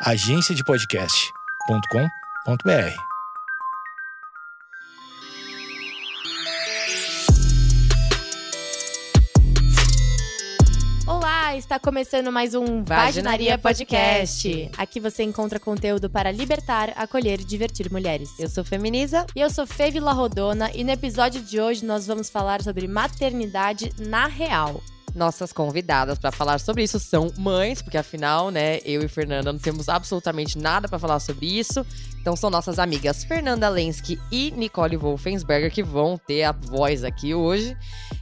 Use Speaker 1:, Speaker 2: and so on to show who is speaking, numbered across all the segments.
Speaker 1: agenciadepodcast.com.br.
Speaker 2: Olá, está começando mais um Vaginaria Podcast. Aqui você encontra conteúdo para libertar, acolher e divertir mulheres.
Speaker 3: Eu sou Feminiza.
Speaker 2: E eu sou Fê Vila Rodona e no episódio de hoje nós vamos falar sobre maternidade na real.
Speaker 3: Nossas convidadas para falar sobre isso são mães, porque afinal, né, eu e Fernanda não temos absolutamente nada para falar sobre isso. Então são nossas amigas Fernanda Lensky e Nicole Wolfensberger que vão ter a voz aqui hoje.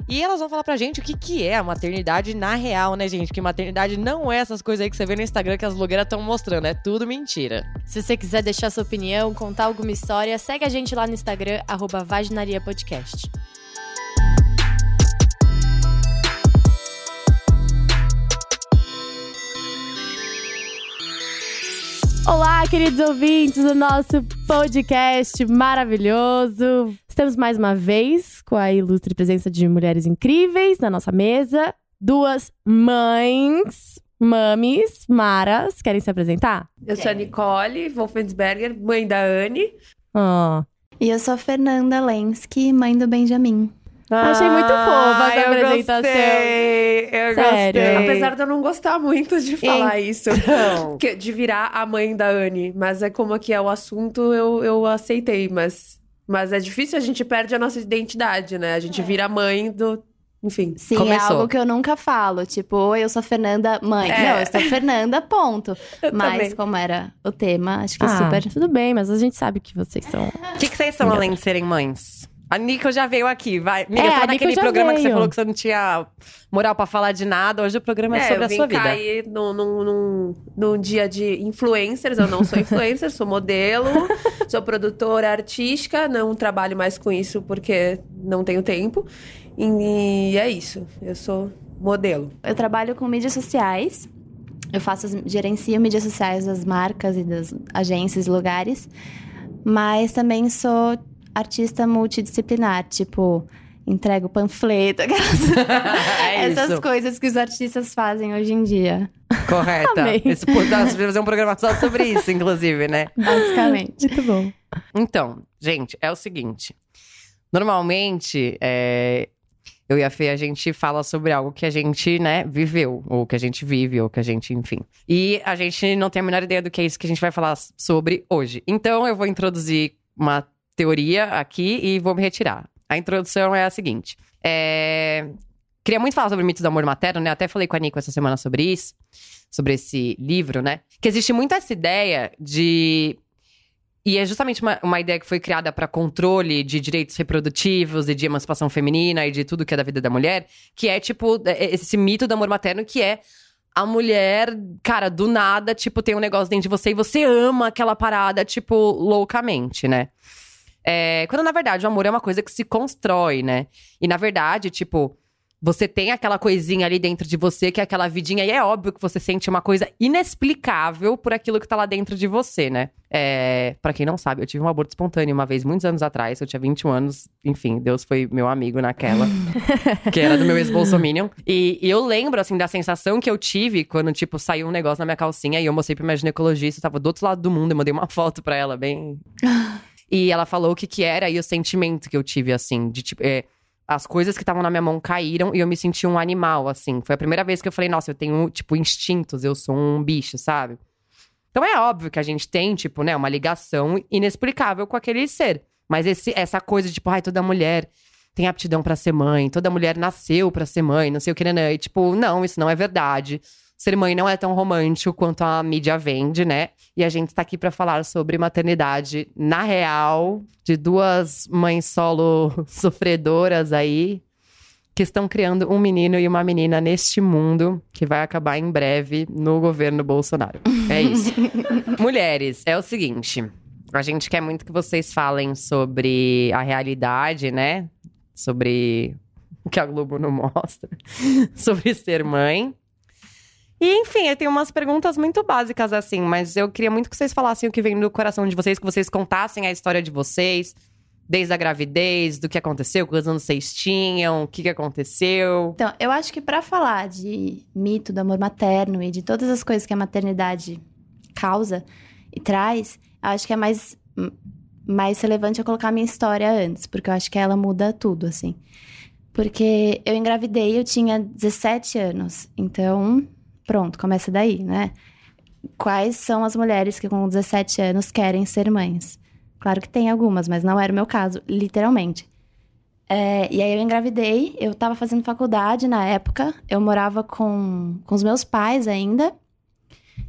Speaker 3: E elas vão falar pra gente o que, que é a maternidade na real, né, gente? Que maternidade não é essas coisas aí que você vê no Instagram que as blogueiras estão mostrando, é tudo mentira.
Speaker 2: Se você quiser deixar sua opinião, contar alguma história, segue a gente lá no Instagram, arroba Vaginaria Olá, queridos ouvintes do nosso podcast maravilhoso. Estamos mais uma vez com a ilustre presença de mulheres incríveis na nossa mesa. Duas mães, mames, maras. Querem se apresentar?
Speaker 4: Eu sou a Nicole Wolfensberger, mãe da Anne.
Speaker 2: Oh.
Speaker 5: E eu sou a Fernanda Lensky, mãe do Benjamin.
Speaker 2: Achei muito fofa essa
Speaker 4: eu
Speaker 2: apresentação.
Speaker 4: Gostei, eu
Speaker 2: Sério?
Speaker 4: gostei. Apesar de eu não gostar muito de falar isso,
Speaker 3: Então,
Speaker 4: de virar a mãe da Anne. Mas é como aqui é o assunto, eu, eu aceitei. Mas, mas é difícil, a gente perde a nossa identidade, né? A gente vira mãe do. Enfim.
Speaker 5: Sim,
Speaker 3: Começou.
Speaker 5: é algo que eu nunca falo. Tipo, oi, eu sou a Fernanda, mãe.
Speaker 4: É.
Speaker 5: Não, eu sou a Fernanda, ponto.
Speaker 4: Eu
Speaker 5: Mas
Speaker 4: também.
Speaker 5: como era o tema, acho que
Speaker 2: Ah,
Speaker 5: super.
Speaker 2: tudo bem, mas a gente sabe que vocês são.
Speaker 3: o que, que vocês são além de serem mães? A Nico já veio aqui, vai. Amiga,
Speaker 2: É, Nico
Speaker 3: naquele programa que você
Speaker 2: veio.
Speaker 3: falou que você não tinha moral pra falar de nada. Hoje o programa é, sobre
Speaker 4: eu
Speaker 3: a
Speaker 4: vim
Speaker 3: sua vida.
Speaker 4: cair num, num, num, num dia de influencers. Eu não sou influencer, sou modelo, sou produtora artística. Não trabalho mais com isso porque não tenho tempo. E é isso. Eu sou modelo.
Speaker 5: Eu trabalho com mídias sociais. Eu faço, gerencio mídias sociais das marcas e das agências e lugares. Mas também sou artista multidisciplinar, tipo, entrego panfleto, aquelas-
Speaker 3: é
Speaker 5: essas coisas que os artistas fazem hoje em dia,
Speaker 3: Correta.
Speaker 2: Amei.
Speaker 3: Esse, vamos fazer um programa só sobre isso, inclusive, né?
Speaker 5: basicamente.
Speaker 2: Muito bom.
Speaker 3: Então, gente, é o seguinte. Normalmente, é, eu e a Fê, a gente fala sobre algo que a gente, né, viveu. Ou que a gente vive, ou que a gente, enfim. E a gente não tem a menor ideia do que é isso que a gente vai falar sobre hoje. Então, eu vou introduzir uma teoria aqui e vou me retirar. A introdução é a seguinte. É... Queria muito falar sobre o mito do amor materno, né? Até falei com a Nico essa semana sobre isso. Sobre esse livro, né? Que existe muito essa ideia de e é justamente uma, uma ideia que foi criada para controle de direitos reprodutivos e de emancipação feminina e de tudo que é da vida da mulher, que é tipo é- esse mito do amor materno que é a mulher, cara, do nada, tipo, tem um negócio dentro de você e você ama aquela parada, tipo, loucamente, né? É, quando na verdade o amor é uma coisa que se constrói, né? E na verdade, tipo, você tem aquela coisinha ali dentro de você, que é aquela vidinha, e é óbvio que você sente uma coisa inexplicável por aquilo que tá lá dentro de você, né? É, para quem não sabe, eu tive um aborto espontâneo uma vez, muitos anos atrás, eu tinha 21 anos, enfim, Deus foi meu amigo naquela, que era do meu ex-bolsominion. E, e eu lembro, assim, da sensação que eu tive quando, tipo, saiu um negócio na minha calcinha e eu mostrei pra minha ginecologista, eu tava do outro lado do mundo, eu mandei uma foto pra ela, bem. E ela falou o que que era e o sentimento que eu tive, assim, de tipo. é, as coisas que estavam na minha mão caíram e eu me senti um animal, assim. Foi a primeira vez que eu falei, nossa, eu tenho, tipo, instintos, eu sou um bicho, sabe? Então é óbvio que a gente tem, tipo, né, uma ligação inexplicável com aquele ser. Mas esse, essa coisa, tipo, ai, toda mulher tem aptidão pra ser mãe, toda mulher nasceu pra ser mãe, não sei o que, né? E, tipo, não, isso não é verdade. Ser mãe não é tão romântico quanto a mídia vende, né? E a gente está aqui para falar sobre maternidade na real, de duas mães solo sofredoras aí, que estão criando um menino e uma menina neste mundo que vai acabar em breve no governo Bolsonaro. É isso. Mulheres, é o seguinte. A gente quer muito que vocês falem sobre a realidade, né? Sobre o que a Globo não mostra. sobre ser mãe. E, enfim, eu tenho umas perguntas muito básicas, assim, mas eu queria muito que vocês falassem o que vem do coração de vocês, que vocês contassem a história de vocês, desde a gravidez, do que aconteceu, quantos anos vocês tinham, o que, que aconteceu.
Speaker 5: Então, eu acho que pra falar de mito do amor materno e de todas as coisas que a maternidade causa e traz, eu acho que é mais, mais relevante eu colocar a minha história antes, porque eu acho que ela muda tudo, assim. Porque eu engravidei, eu tinha 17 anos. Então, pronto, começa daí, né? Quais são as mulheres que com 17 anos querem ser mães? Claro que tem algumas, mas não era o meu caso, literalmente. É, e aí eu engravidei, eu tava fazendo faculdade na época, eu morava com, com os meus pais ainda.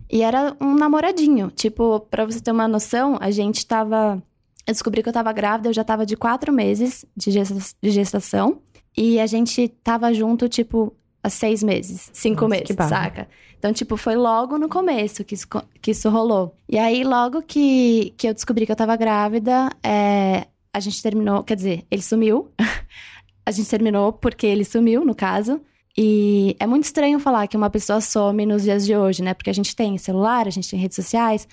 Speaker 5: E era um namoradinho. Tipo, pra você ter uma noção, a gente tava. Eu descobri que eu tava grávida, eu já tava de quatro meses de de gestação. E a gente tava junto, tipo, há seis meses, cinco
Speaker 2: Nossa,
Speaker 5: meses, saca? Então, tipo, foi logo no começo que isso, que isso rolou. E aí, logo que, que eu descobri que eu tava grávida, é, a gente terminou. Quer dizer, ele sumiu. a gente terminou porque ele sumiu, no caso. E é muito estranho falar que uma pessoa some nos dias de hoje, né? Porque a gente tem celular, a gente tem redes sociais.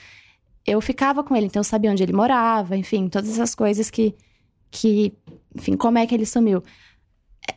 Speaker 5: Eu ficava com ele, então eu sabia onde ele morava, enfim, todas essas coisas que. que enfim, como é que ele sumiu.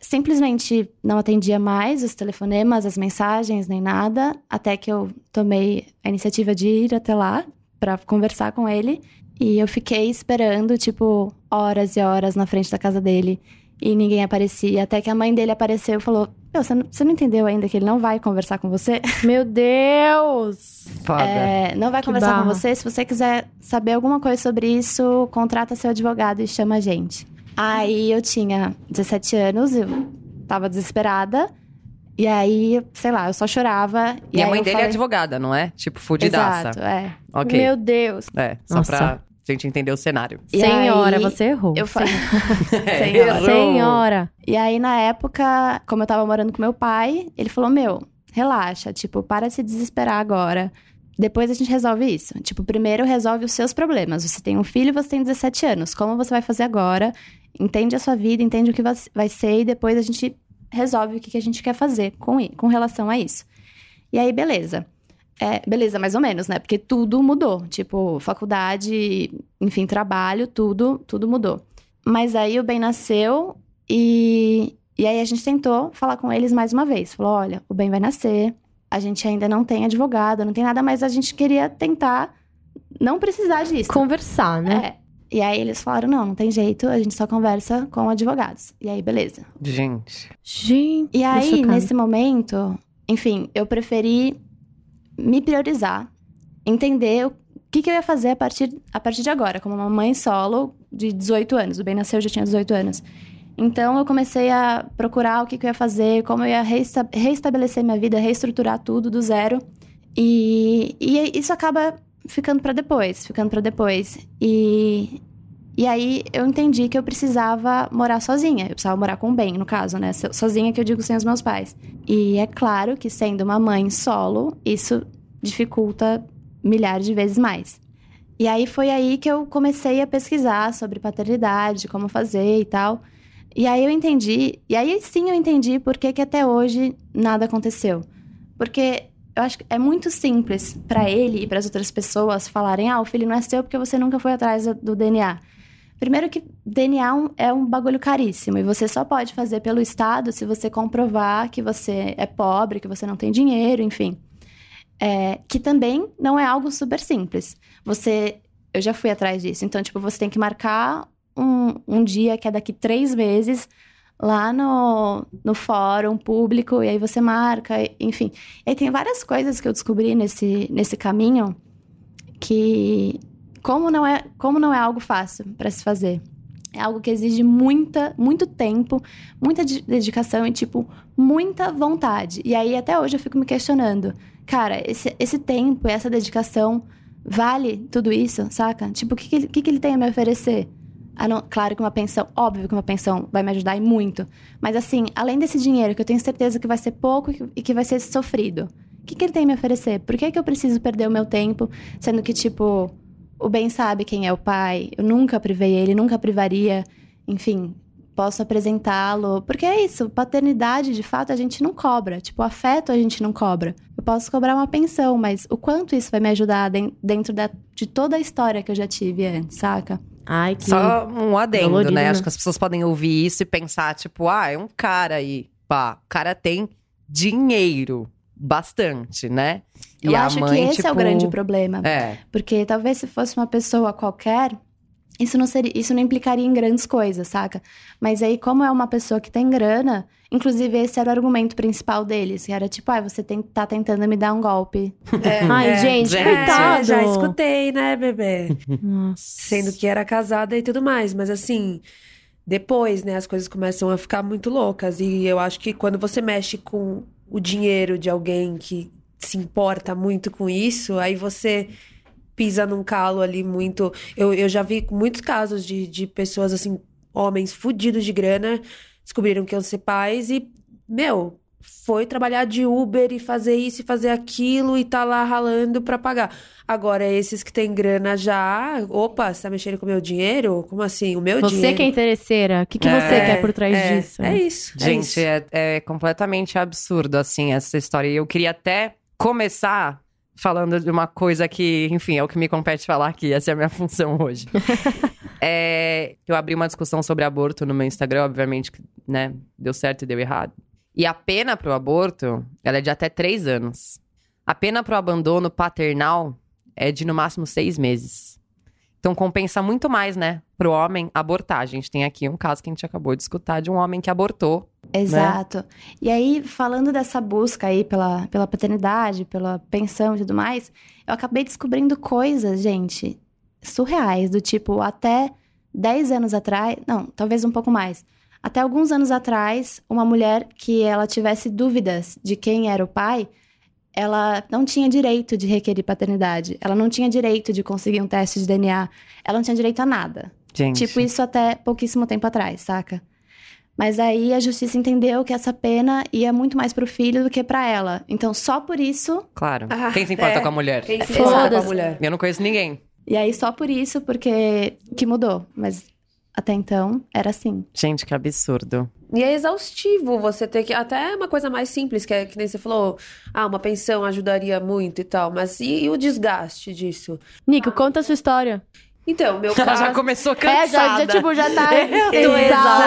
Speaker 5: Simplesmente não atendia mais os telefonemas, as mensagens, nem nada, até que eu tomei a iniciativa de ir até lá pra conversar com ele. E eu fiquei esperando, tipo, horas e horas na frente da casa dele. E ninguém aparecia. Até que a mãe dele apareceu e falou: Meu, você não, você não entendeu ainda que ele não vai conversar com você?
Speaker 2: Meu Deus!
Speaker 3: Foda.
Speaker 5: É, não vai
Speaker 2: Que
Speaker 5: conversar
Speaker 2: barra.
Speaker 5: com você. Se você quiser saber alguma coisa sobre isso, contrata seu advogado e chama a gente. Aí eu tinha 17 anos, eu tava desesperada. E aí, sei lá, eu só chorava.
Speaker 3: E, a
Speaker 5: aí
Speaker 3: mãe dele é
Speaker 5: falei-
Speaker 3: advogada, não é? Tipo, fudidaça.
Speaker 5: Exato, é.
Speaker 3: Ok.
Speaker 2: Meu Deus!
Speaker 3: É, só
Speaker 2: Nossa.
Speaker 3: pra gente entender o cenário.
Speaker 5: E
Speaker 2: Senhora,
Speaker 5: aí,
Speaker 2: você errou.
Speaker 5: Eu falei.
Speaker 3: Errou.
Speaker 2: Senhora!
Speaker 5: E aí, na época, como eu tava morando com meu pai, ele falou: Meu, relaxa, tipo, para de se desesperar agora. Depois a gente resolve isso. Tipo, primeiro resolve os seus problemas. Você tem um filho, você tem 17 anos. Como você vai fazer agora? Entende a sua vida, entende o que vai- ser, e depois a gente resolve o que a gente quer fazer com, com relação a isso. E aí, beleza. É, beleza, mais ou menos, né? Porque tudo mudou. Tipo, faculdade, enfim, trabalho, tudo, tudo mudou. Mas aí o Ben nasceu e, e aí a gente tentou falar com eles mais uma vez. Falou: olha, o Ben vai nascer, a gente ainda não tem advogado, não tem nada, mas a gente queria tentar não precisar disso.
Speaker 2: Conversar, né?
Speaker 5: É. E aí eles falaram: não, não tem jeito, a gente só conversa com advogados. E aí, beleza.
Speaker 3: Gente.
Speaker 2: Gente.
Speaker 5: E aí,
Speaker 2: chocada.
Speaker 5: nesse momento, enfim, eu preferi me priorizar, entender o que, que eu ia fazer a partir, a partir de agora, como uma mãe solo de 18 anos. O Ben nasceu, eu já tinha 18 anos. Então, eu comecei a procurar o que, que eu ia fazer, como eu ia reesta- reestabelecer minha vida, reestruturar tudo do zero. E, e isso acaba ficando pra depois, ficando pra depois. E, e aí eu entendi que eu precisava morar sozinha. Eu precisava morar com o Ben, no caso, né? So- Sozinha que eu digo sem os meus pais. E é claro que sendo uma mãe solo, isso dificulta milhares de vezes mais. E aí foi aí que eu comecei a pesquisar sobre paternidade, como fazer e tal. E aí eu entendi, e aí sim eu entendi por que, que até hoje nada aconteceu. Porque eu acho que é muito simples pra ele e para as outras pessoas falarem: ah, o filho não é seu porque você nunca foi atrás do- DNA. Primeiro que DNA um- é um bagulho caríssimo e você só pode fazer pelo Estado se você comprovar que você é pobre, que você não tem dinheiro, enfim. É, que também não é algo super simples. Você. Eu já fui atrás disso. Então, tipo, você tem que marcar um, um dia que é daqui três meses lá no, no fórum público, e aí você marca, enfim. E aí tem várias coisas que eu descobri nesse, nesse caminho que. Como não é, como não é algo fácil para se fazer. É algo que exige muita, muito tempo, muita de- dedicação e, tipo, muita vontade. E aí, até hoje, eu fico me questionando. Cara, esse, esse tempo e essa dedicação vale tudo isso, saca? Tipo, o que, que, que, que ele tem a me oferecer? Não, claro que uma pensão, óbvio que uma pensão vai me ajudar e muito. Mas assim, além desse dinheiro, que eu tenho certeza que vai ser pouco e que- vai ser sofrido, o que, que ele tem a me oferecer? Por que, que eu preciso perder o meu tempo, sendo que, tipo, o Ben sabe quem é o pai, eu nunca privei ele, nunca privaria, enfim, posso apresentá-lo. Porque é isso, paternidade, de fato, a gente não cobra. Tipo, afeto a gente não cobra. Eu posso cobrar uma pensão, mas o quanto isso vai me ajudar den- dentro da- de toda a história que eu já tive antes, saca?
Speaker 2: Ai, que.
Speaker 3: Só um adendo,
Speaker 2: Dolorido,
Speaker 3: né?
Speaker 2: né?
Speaker 3: Acho que as pessoas podem ouvir isso e pensar, tipo, ah, é um cara aí. Pá, o cara tem dinheiro. bastante, né?
Speaker 5: Eu
Speaker 3: e a
Speaker 5: acho
Speaker 3: mãe,
Speaker 5: que esse é o
Speaker 3: tipo,
Speaker 5: grande problema.
Speaker 3: É,
Speaker 5: Porque talvez se fosse uma pessoa qualquer, isso não seria, isso não implicaria em grandes coisas, saca? Mas aí, como é uma pessoa que tem grana, inclusive esse era o argumento principal deles, que era tipo, ah, você tem, tá tentando me dar um golpe.
Speaker 4: É,
Speaker 2: Ai,
Speaker 4: é.
Speaker 2: gente,
Speaker 3: Gente.
Speaker 2: coitado.
Speaker 4: É, já escutei, né, bebê?
Speaker 2: Nossa.
Speaker 4: Sendo que era casada e tudo mais. Mas assim, depois, né, as coisas começam a ficar muito loucas. E eu acho que quando você mexe com o dinheiro de alguém que se importa muito com isso, aí você pisa num calo ali muito. Eu, eu já vi muitos casos de, de pessoas, assim, homens fudidos de grana, descobriram que iam ser pais e, meu. Foi trabalhar de Uber e fazer isso e fazer aquilo e tá lá ralando pra pagar. Agora, esses que têm grana já. Opa, você tá mexendo com o meu dinheiro? Como assim? O meu
Speaker 2: Você
Speaker 4: dinheiro?
Speaker 2: que é interesseira. O que, que
Speaker 3: É,
Speaker 2: você quer por trás
Speaker 4: é,
Speaker 2: disso?
Speaker 4: É isso. é
Speaker 3: Gente,
Speaker 4: isso.
Speaker 3: é, é completamente absurdo, assim, essa história. E eu queria até começar falando de uma coisa que, enfim, é o que me compete falar aqui. Essa é a minha função hoje. É, eu abri uma discussão sobre aborto no meu Instagram, obviamente, né, deu certo e deu errado. E a pena pro aborto, ela é de até três anos. A pena pro abandono paternal é de no máximo seis meses. Então compensa muito mais, né, pro homem abortar. A gente tem aqui um caso que a gente acabou de escutar de um homem que abortou.
Speaker 5: Exato. E aí, falando dessa busca aí pela, pela paternidade, pela pensão e tudo mais, eu acabei descobrindo coisas, gente, surreais, do tipo, até 10 anos atrás, não, talvez um pouco mais. Até alguns anos atrás, uma mulher que ela tivesse dúvidas de quem era o pai, ela não tinha direito de requerer paternidade. Ela não tinha direito de conseguir um teste de DNA. Ela não tinha direito a nada.
Speaker 3: Gente,
Speaker 5: Tipo, isso até pouquíssimo tempo atrás, saca? Mas aí a justiça entendeu que essa pena ia muito mais pro filho do que pra ela. Então, só por isso.
Speaker 3: claro.
Speaker 4: Ah,
Speaker 3: Quem se importa
Speaker 4: é.
Speaker 3: com a mulher?
Speaker 4: Quem se
Speaker 5: Foda-se.
Speaker 4: importa com a mulher?
Speaker 3: Eu não conheço ninguém.
Speaker 5: E aí, só por isso, porque. que mudou. Mas até então, era assim.
Speaker 3: Gente, que absurdo.
Speaker 4: E é exaustivo você ter que. Até uma coisa mais simples, que é que nem você falou, ah, uma pensão ajudaria muito e tal. Mas e, e o desgaste disso?
Speaker 2: Nico, conta a sua história.
Speaker 4: Então, meu
Speaker 3: Ela
Speaker 4: caso.
Speaker 3: já começou
Speaker 2: É,
Speaker 3: cansada.
Speaker 2: já, já, tipo, já tá
Speaker 3: Eu tô
Speaker 2: exausta.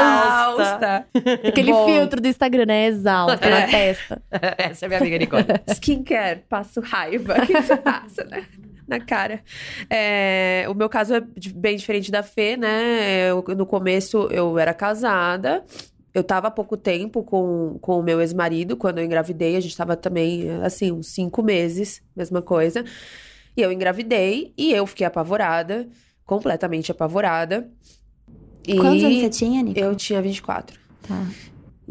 Speaker 3: exausta.
Speaker 2: Aquele
Speaker 4: Bom.
Speaker 2: filtro do Instagram, né? Exausta na testa.
Speaker 3: Essa é minha amiga Nicole.
Speaker 4: Skincare, passo raiva. O que você passa, né? Na cara. É, o meu caso é bem diferente da Fê, né? Eu- no começo eu era casada. Eu tava há pouco tempo com, com o meu ex-marido, quando eu engravidei. A gente tava também, assim, uns cinco meses, mesma coisa. E eu engravidei e eu fiquei apavorada, completamente apavorada. E
Speaker 5: Quantos anos você tinha, Nico?
Speaker 4: eu tinha 24.
Speaker 5: Tá.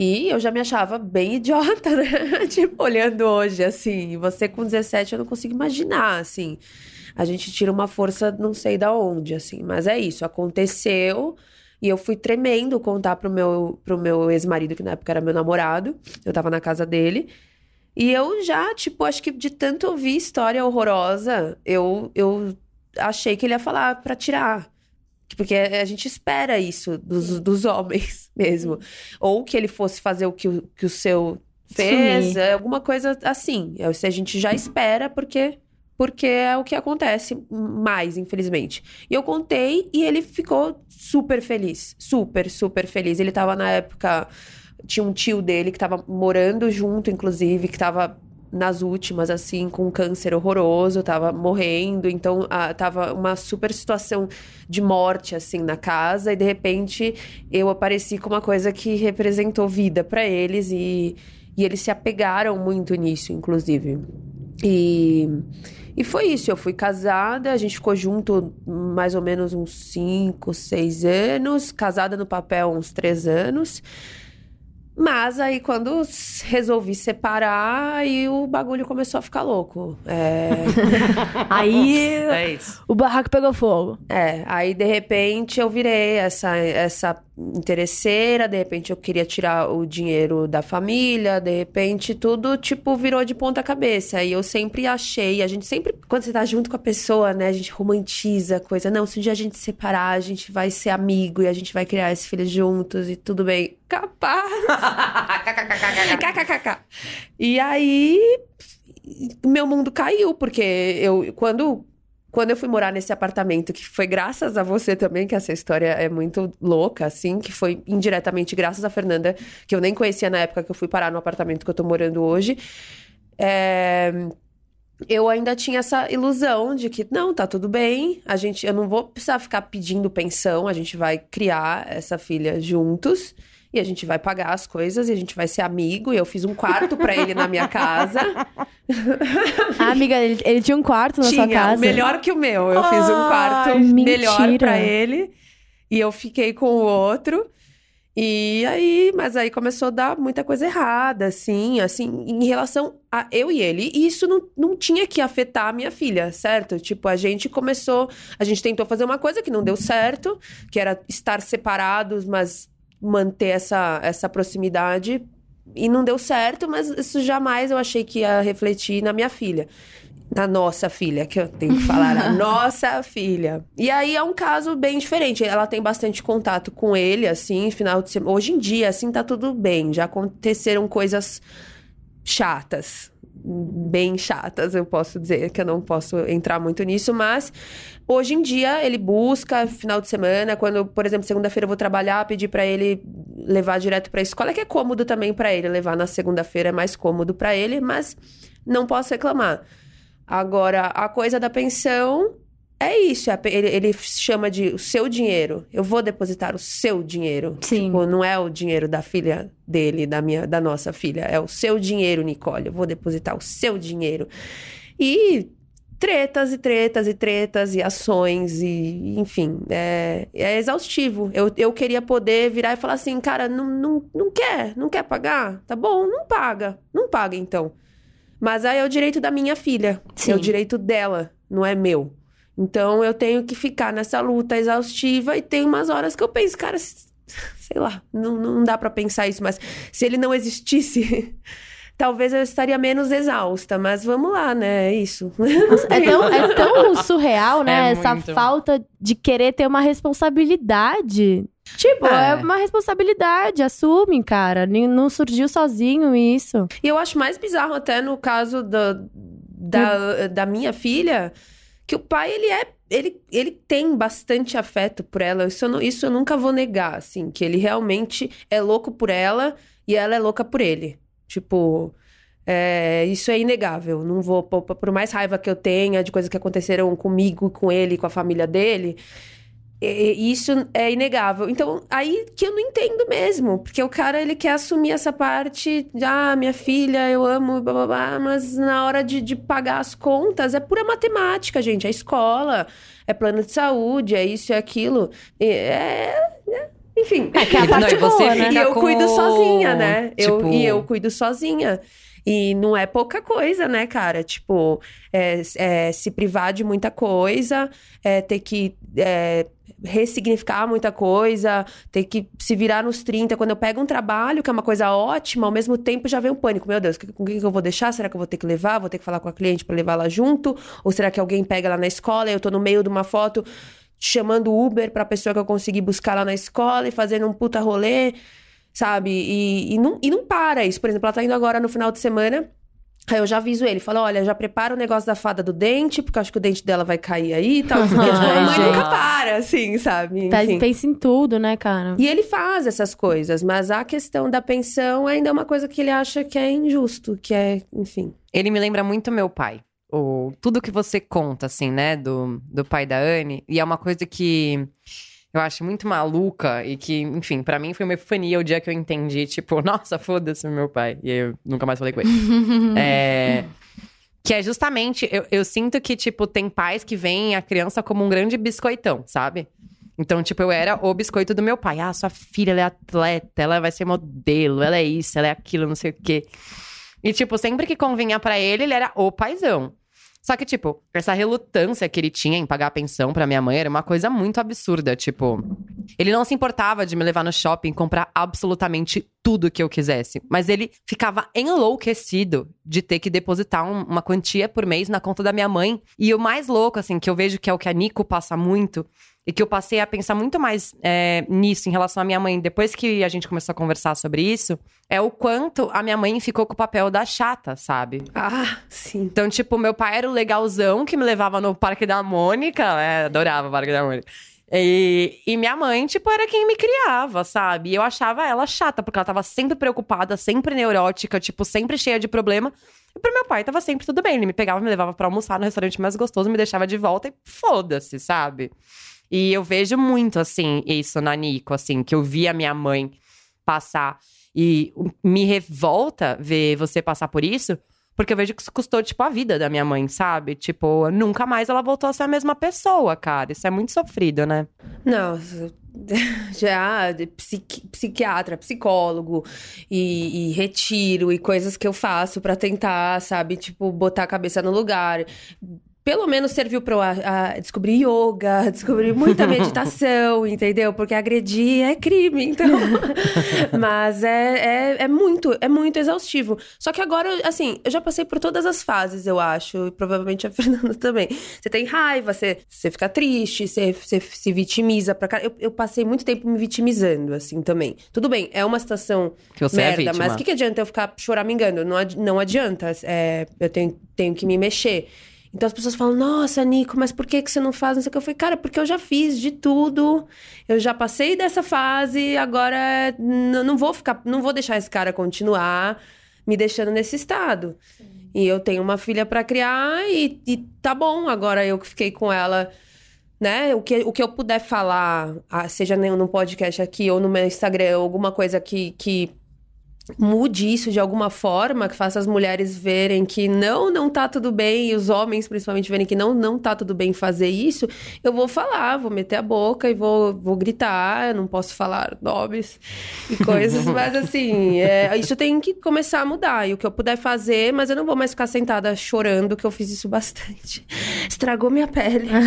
Speaker 4: E eu já me achava bem idiota, né? tipo, olhando hoje, assim. Você com 17, eu não consigo imaginar, assim. A gente tira uma força, não sei da onde, assim. Mas é isso, aconteceu. E eu fui tremendo contar pro meu, pro meu ex-marido, que na época era meu namorado. Eu tava na casa dele. E eu já, tipo, acho que de tanto ouvir história horrorosa, eu, eu achei que ele ia falar pra tirar. Porque a gente espera isso dos, dos homens mesmo. Ou que ele fosse fazer o que o, que o seu fez,
Speaker 2: Sumir.
Speaker 4: é alguma coisa assim. É, se a gente já espera, porque, porque é o que acontece mais, infelizmente. E eu contei e ele ficou super feliz. Super, super feliz. Ele tava na época. Tinha um tio dele que tava morando junto, inclusive, que tava nas últimas, assim, com um câncer horroroso, tava morrendo, então ah, tava uma super situação de morte, assim, na casa, e de repente eu apareci com uma coisa que representou vida pra eles, e, e eles se apegaram muito nisso, inclusive. E, e foi isso, eu fui casada, a gente ficou junto mais ou menos uns 5, 6 anos, casada no papel uns 3 anos. Mas aí, quando resolvi separar, aí o bagulho começou a ficar louco. É,
Speaker 2: Aí
Speaker 3: É isso.
Speaker 2: o barraco pegou fogo.
Speaker 4: é, aí de repente eu virei essa, essa interesseira, de repente eu queria tirar o dinheiro da família, de repente tudo, tipo, virou de ponta cabeça. E eu sempre achei, a gente sempre, quando você tá junto com a pessoa, né, a gente romantiza a coisa. Não, se um dia a gente se separar, a gente vai ser amigo e a gente vai criar esse filho juntos e tudo bem. Capaz! KKKK. E aí, meu mundo caiu, porque eu, quando, quando eu fui morar nesse apartamento, que foi graças a você também, que essa história é muito louca, assim, que foi indiretamente graças a Fernanda, que eu nem conhecia na época que eu fui parar no apartamento que eu tô morando hoje. é, eu ainda tinha essa ilusão de que, não, tá tudo bem, a gente, eu não vou precisar ficar pedindo pensão, a gente vai criar essa filha juntos. E a gente vai pagar as coisas e a gente vai ser amigo. E eu fiz um quarto pra ele na minha casa.
Speaker 2: Ah, amiga, ele, ele tinha um quarto na
Speaker 4: Tinha,
Speaker 2: sua casa?
Speaker 4: melhor que o meu. Eu fiz um quarto
Speaker 2: Ai,
Speaker 4: melhor
Speaker 2: mentira.
Speaker 4: pra ele. E eu fiquei com o outro. E aí, mas aí começou a dar muita coisa errada, assim, assim, em relação a eu e ele. E isso não, não tinha que afetar a minha filha, certo? Tipo, a gente começou, a gente tentou fazer uma coisa que não deu certo, que era estar separados, mas manter essa, essa proximidade. E não deu certo, mas isso jamais eu achei que ia refletir na minha filha. Na nossa filha, que eu tenho que falar, a nossa filha. E aí é um caso bem diferente. Ela tem bastante contato com ele, assim, final de semana. Hoje em dia, assim, tá tudo bem. Já aconteceram coisas chatas. Bem chatas, eu posso dizer, que eu não posso entrar muito nisso, mas hoje em dia ele busca final de semana, quando, por exemplo, segunda-feira eu vou trabalhar, pedir pra ele levar direto pra escola, que é cômodo também pra ele, levar na segunda-feira é mais cômodo pra ele, mas não posso reclamar. Agora, a coisa da pensão é isso. é Ele, ele chama de o seu dinheiro. Eu vou depositar o seu dinheiro.
Speaker 5: Sim.
Speaker 4: Tipo, não é o dinheiro da filha dele, da minha, da nossa filha. É o seu dinheiro, Nicole. Eu vou depositar o seu dinheiro. E tretas e tretas e tretas e ações e enfim é, é exaustivo eu, eu queria poder virar e falar assim cara não, não, não quer não quer pagar tá bom não paga não paga então mas aí é o direito da minha filha
Speaker 5: Sim.
Speaker 4: é o direito dela não é meu então eu tenho que ficar nessa luta exaustiva e tem umas horas que eu penso cara sei lá não, não dá pra pensar isso mas se ele não existisse Talvez eu estaria menos exausta, mas vamos lá, né? É isso.
Speaker 2: É tão, é tão surreal, né?
Speaker 3: É
Speaker 2: Essa
Speaker 3: muito.
Speaker 2: falta de querer ter uma responsabilidade. Tipo, é.
Speaker 3: É.
Speaker 2: uma responsabilidade, assume, cara. Não surgiu sozinho isso.
Speaker 4: E eu acho mais bizarro até no caso do- da, da minha filha, que o pai, ele é. Ele, ele tem bastante afeto por ela. Isso eu, não- isso eu nunca vou negar, assim. Que ele realmente é louco por ela e ela é louca por ele. Tipo. é, isso é inegável. Não vou. Por, por mais raiva que eu tenha de coisas que aconteceram comigo, com ele, com a família dele. E- e isso é inegável. Então, aí que eu não entendo mesmo. Porque o cara, ele quer assumir essa parte de, ah, minha filha, eu amo, blá, blá, blá, mas na hora de, de pagar as contas, é pura matemática, gente. É escola, é plano de saúde, é isso e aquilo. E É... é- Enfim.
Speaker 2: É que é a
Speaker 3: Não,
Speaker 2: parte
Speaker 3: você
Speaker 2: boa, né?
Speaker 4: E eu
Speaker 3: com
Speaker 4: cuido sozinha, né? Eu,
Speaker 3: tipo-
Speaker 4: E eu cuido sozinha. E não é pouca coisa, né, cara? Tipo, é, é se privar de muita coisa, é ter que é, ressignificar muita coisa, ter que se virar nos 30. Quando eu pego um trabalho, que é uma coisa ótima, ao mesmo tempo já vem um pânico. Meu Deus, com quem que eu vou deixar? Será que eu vou ter que levar? Vou ter que falar com a cliente pra levar ela junto? Ou será que alguém pega lá na escola e eu tô no meio de uma foto chamando Uber pra pessoa que eu consegui buscar lá na escola e fazendo um puta rolê, sabe? E, e, não, e não para isso. Por exemplo, ela tá indo agora no final de semana. Aí eu já aviso ele, falo, olha, já prepara o negócio da fada do dente, porque eu acho que o dente dela vai cair aí e tal. Tipo, a mãe
Speaker 2: gente.
Speaker 4: nunca para, assim, sabe?
Speaker 2: Tá-
Speaker 4: Enfim.
Speaker 2: Pensa em tudo, né, cara?
Speaker 4: E ele faz essas coisas, mas a questão da pensão ainda é uma coisa que ele acha que é injusto, que é, enfim.
Speaker 3: Ele me lembra muito meu pai. O, tudo que você conta, assim, né, do, do pai da Anne. E é uma coisa que eu acho muito maluca e que, enfim, pra mim foi uma epifania o dia que eu entendi, tipo, nossa, foda-se meu pai. E eu nunca mais falei com ele. É, que é justamente, eu, eu sinto que, tipo, tem pais que veem a criança como um grande biscoitão, sabe? Então, tipo, eu era o biscoito do meu pai. Ah, sua filha, ela é atleta, ela vai ser modelo, ela é isso, ela é aquilo, não sei o quê. E, tipo, sempre que convinha pra ele, ele era o paizão. Só que, tipo, essa relutância que ele tinha em pagar a pensão pra minha mãe era uma coisa muito absurda. Tipo, ele não se importava de me levar no shopping comprar absolutamente tudo que eu quisesse. Mas ele ficava enlouquecido de ter que depositar um- uma quantia por mês na conta da minha mãe. E o mais louco, assim, que eu vejo que é o que a Nico passa muito, e que eu passei a pensar muito mais é, nisso em relação à minha mãe, depois que a gente começou a conversar sobre isso, é o quanto a minha mãe ficou com o papel da chata, sabe?
Speaker 4: Ah, sim.
Speaker 3: Então, tipo, meu pai era o legalzão que me levava no Parque da Mônica. É, adorava o Parque da Mônica. E, e minha mãe, tipo, era quem me criava, sabe? E eu achava ela chata, porque ela tava sempre preocupada, sempre neurótica, tipo, sempre cheia de problema. E pro meu pai tava sempre tudo bem. Ele me pegava, me levava pra almoçar no restaurante mais gostoso, me deixava de volta e foda-se, sabe? E eu vejo muito, assim, isso na Nico, assim, que eu vi a minha mãe passar. E me revolta ver você passar por isso, porque eu vejo que isso custou, tipo, a vida da minha mãe, sabe? Tipo, nunca mais ela voltou a ser a mesma pessoa, cara. Isso é muito sofrido, né?
Speaker 4: Não, já psiqui- psiquiatra, psicólogo e, e retiro e coisas que eu faço pra tentar, sabe, tipo, botar a cabeça no lugar. Pelo menos serviu pra eu a- a descobrir yoga, descobrir muita meditação, entendeu? Porque agredir é crime, então. Mas é, é, é muito, é muito exaustivo. Só que agora, assim, eu já passei por todas as fases, eu acho, e provavelmente a Fernanda também. Você tem raiva, você, você fica triste, você, você se vitimiza pra cá. Eu, eu passei muito tempo me vitimizando, assim, também. Tudo bem, é uma situação
Speaker 3: Que você é
Speaker 4: merda,
Speaker 3: vítima.
Speaker 4: mas o que, que adianta eu ficar choramingando? Não, adi- não adianta. É, eu tenho, tenho que me mexer. Então as pessoas falam, nossa, Nico, mas por que, que você não faz? Não sei o que. Eu falei, cara, porque eu já fiz de tudo. Eu já passei dessa fase, agora não vou ficar, não vou deixar esse cara continuar me deixando nesse estado. E eu tenho uma filha pra criar e, e tá bom. Agora eu que fiquei com ela né? O que, o que eu puder falar, ah, seja no podcast aqui ou no meu Instagram, alguma coisa que, que mude isso de alguma forma, que faça as mulheres verem que não, não tá tudo bem, e os homens principalmente verem que não, não tá tudo bem fazer isso, eu vou falar, vou meter a boca e vou, vou gritar, eu não posso falar nomes e coisas, mas assim, é, isso tem que começar a mudar, e o que eu puder fazer, mas eu não vou mais ficar sentada chorando, que eu fiz isso bastante. Estragou minha pele.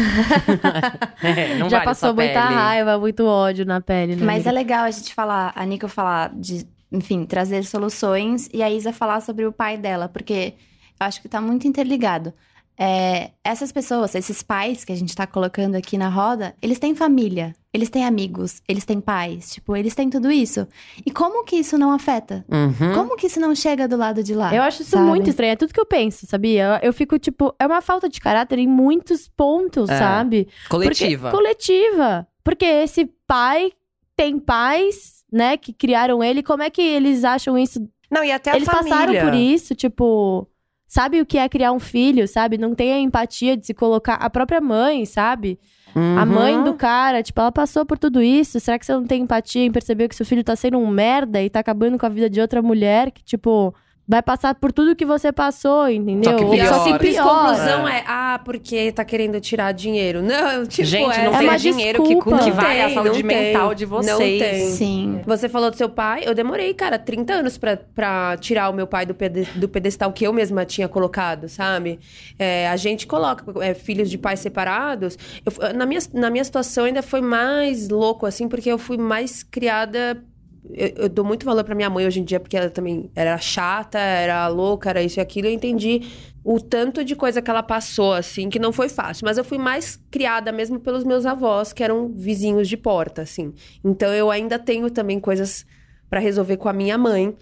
Speaker 3: É, não
Speaker 2: Já
Speaker 3: vale
Speaker 2: passou muita
Speaker 3: pele.
Speaker 2: raiva, muito ódio na pele, né?
Speaker 5: Mas
Speaker 2: amiga?
Speaker 5: é legal a gente falar, a Nico falar de, enfim, trazer soluções e a Isa falar sobre o pai dela, porque eu acho que tá muito interligado. É, essas pessoas, esses pais que a gente tá colocando aqui na roda, eles têm família, eles têm amigos, eles têm pais, tipo, eles têm tudo isso. E como que isso não afeta?
Speaker 3: Uhum.
Speaker 5: Como que isso não chega do lado de lá?
Speaker 2: Eu acho isso
Speaker 5: sabe?
Speaker 2: muito estranho. É tudo que eu penso, sabia? Eu, eu fico, tipo, é uma falta de caráter em muitos pontos,
Speaker 3: É.
Speaker 2: sabe?
Speaker 3: Coletiva.
Speaker 2: Porque, coletiva. Porque esse pai tem pais, né, que criaram ele. Como é que eles acham isso?
Speaker 3: Não, e até a
Speaker 2: eles
Speaker 3: família.
Speaker 2: passaram por isso, tipo. Sabe o que é criar um filho, sabe? Não tem a empatia de se colocar. A própria mãe, sabe? A
Speaker 3: Uhum.
Speaker 2: mãe do cara, tipo, ela passou por tudo isso. Será que você não tem empatia em perceber que seu filho tá sendo um merda e tá acabando com a vida de outra mulher que, tipo, vai passar por tudo que você passou, entendeu?
Speaker 3: Só que
Speaker 2: Ou
Speaker 4: E a
Speaker 3: pior.
Speaker 2: só que
Speaker 4: simples conclusão é, ah, porque tá querendo tirar dinheiro. Não, tipo,
Speaker 3: Gente,
Speaker 4: é,
Speaker 3: não
Speaker 2: É
Speaker 3: tem dinheiro que,
Speaker 2: desculpa.
Speaker 3: que
Speaker 2: Não
Speaker 3: vai à
Speaker 4: tem,
Speaker 3: saúde
Speaker 4: não tem.
Speaker 3: mental de
Speaker 4: Não
Speaker 3: vocês.
Speaker 4: tem.
Speaker 5: Sim.
Speaker 4: Você falou do seu pai, eu demorei, cara, 30 anos pra, pra tirar o meu pai do, pede- do pedestal que eu mesma tinha colocado, sabe? É, a gente coloca é, filhos de pais separados. Eu na, minha, na minha situação ainda foi mais louco, assim, porque eu fui mais criada. Eu, eu dou muito valor pra minha mãe hoje em dia, porque ela também era chata, era louca, era isso e aquilo. Eu entendi o tanto de coisa que ela passou, assim, que não foi fácil. Mas eu fui mais criada mesmo pelos meus avós, que eram vizinhos de porta, assim. Então eu ainda tenho também coisas pra resolver com a minha mãe.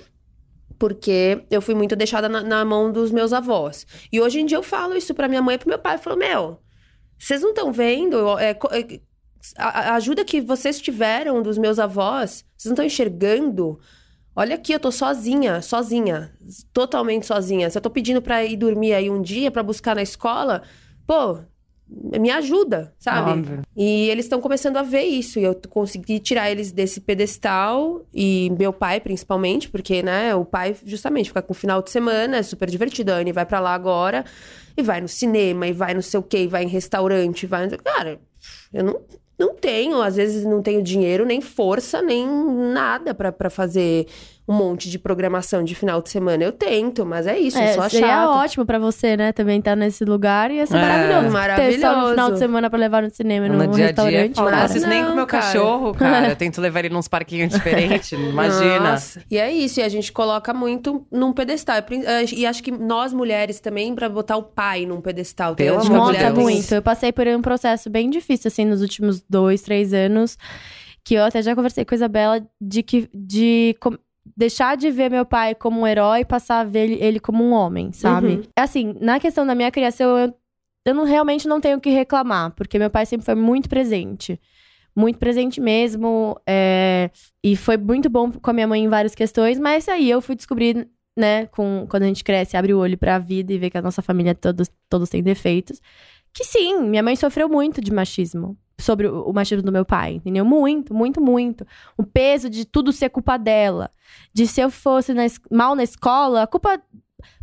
Speaker 4: Porque eu fui muito deixada na, na mão dos meus avós. E hoje em dia eu falo isso pra minha mãe e pro meu pai. Eu falo, meu, vocês não estão vendo? É, é, a, a ajuda que vocês tiveram dos meus avós, vocês não estão enxergando? Olha aqui, eu tô sozinha, sozinha, totalmente sozinha. Se eu tô pedindo pra ir dormir aí um dia, pra buscar na escola, pô, me ajuda, sabe?
Speaker 3: Óbvio.
Speaker 4: E eles estão começando a ver isso. E eu consegui tirar eles desse pedestal. E meu pai, principalmente, porque, né, o pai justamente fica com o final de semana, é super divertido. A Anne vai pra lá agora e vai no cinema, e vai não sei o quê, e vai em restaurante, vai. Cara, eu não, não tenho, às vezes não tenho dinheiro, nem força, nem nada pra fazer um monte de programação de final de semana. Eu tento, mas é isso,
Speaker 2: É,
Speaker 4: eu sou a
Speaker 2: seria
Speaker 4: chata.
Speaker 2: ótimo pra você, né? Também estar nesse lugar. Ia ser
Speaker 3: É.
Speaker 2: maravilhoso. Ter só no
Speaker 4: Maravilhoso.
Speaker 2: final de semana pra levar no cinema e no,
Speaker 3: No dia a dia,
Speaker 2: restaurante.
Speaker 3: fala,
Speaker 2: cara.
Speaker 3: vocês nem com
Speaker 4: Não,
Speaker 3: meu
Speaker 4: cara.
Speaker 3: cachorro, cara. Eu tento levar ele nos parquinhos diferentes, imagina.
Speaker 4: Nossa. E é isso, e a gente coloca muito num pedestal. E eh, E acho que nós mulheres também, pra botar o pai num pedestal. Tem-
Speaker 3: Pelo
Speaker 4: acho que a
Speaker 3: amor de
Speaker 4: mulher
Speaker 2: muito. Eu passei por um processo bem difícil, assim, nos últimos dois, três anos. Que eu até já conversei com a Isabela de que de deixar de ver meu pai como um herói e passar a ver ele, como um homem, sabe?
Speaker 4: Uhum.
Speaker 2: Assim, na questão da minha criação, eu, eu não, realmente não tenho o que reclamar, porque meu pai sempre foi muito presente. muito presente mesmo. é, e foi muito bom com a minha mãe em várias questões, mas aí eu fui descobrir, né, com, quando a gente cresce, abre o olho pra vida e vê que a nossa família todos, todos têm defeitos. Que sim, minha mãe sofreu muito de machismo. Sobre o, machismo do meu pai, entendeu? Muito, muito, muito. O peso de tudo ser culpa dela. De se eu fosse na mal na escola, a culpa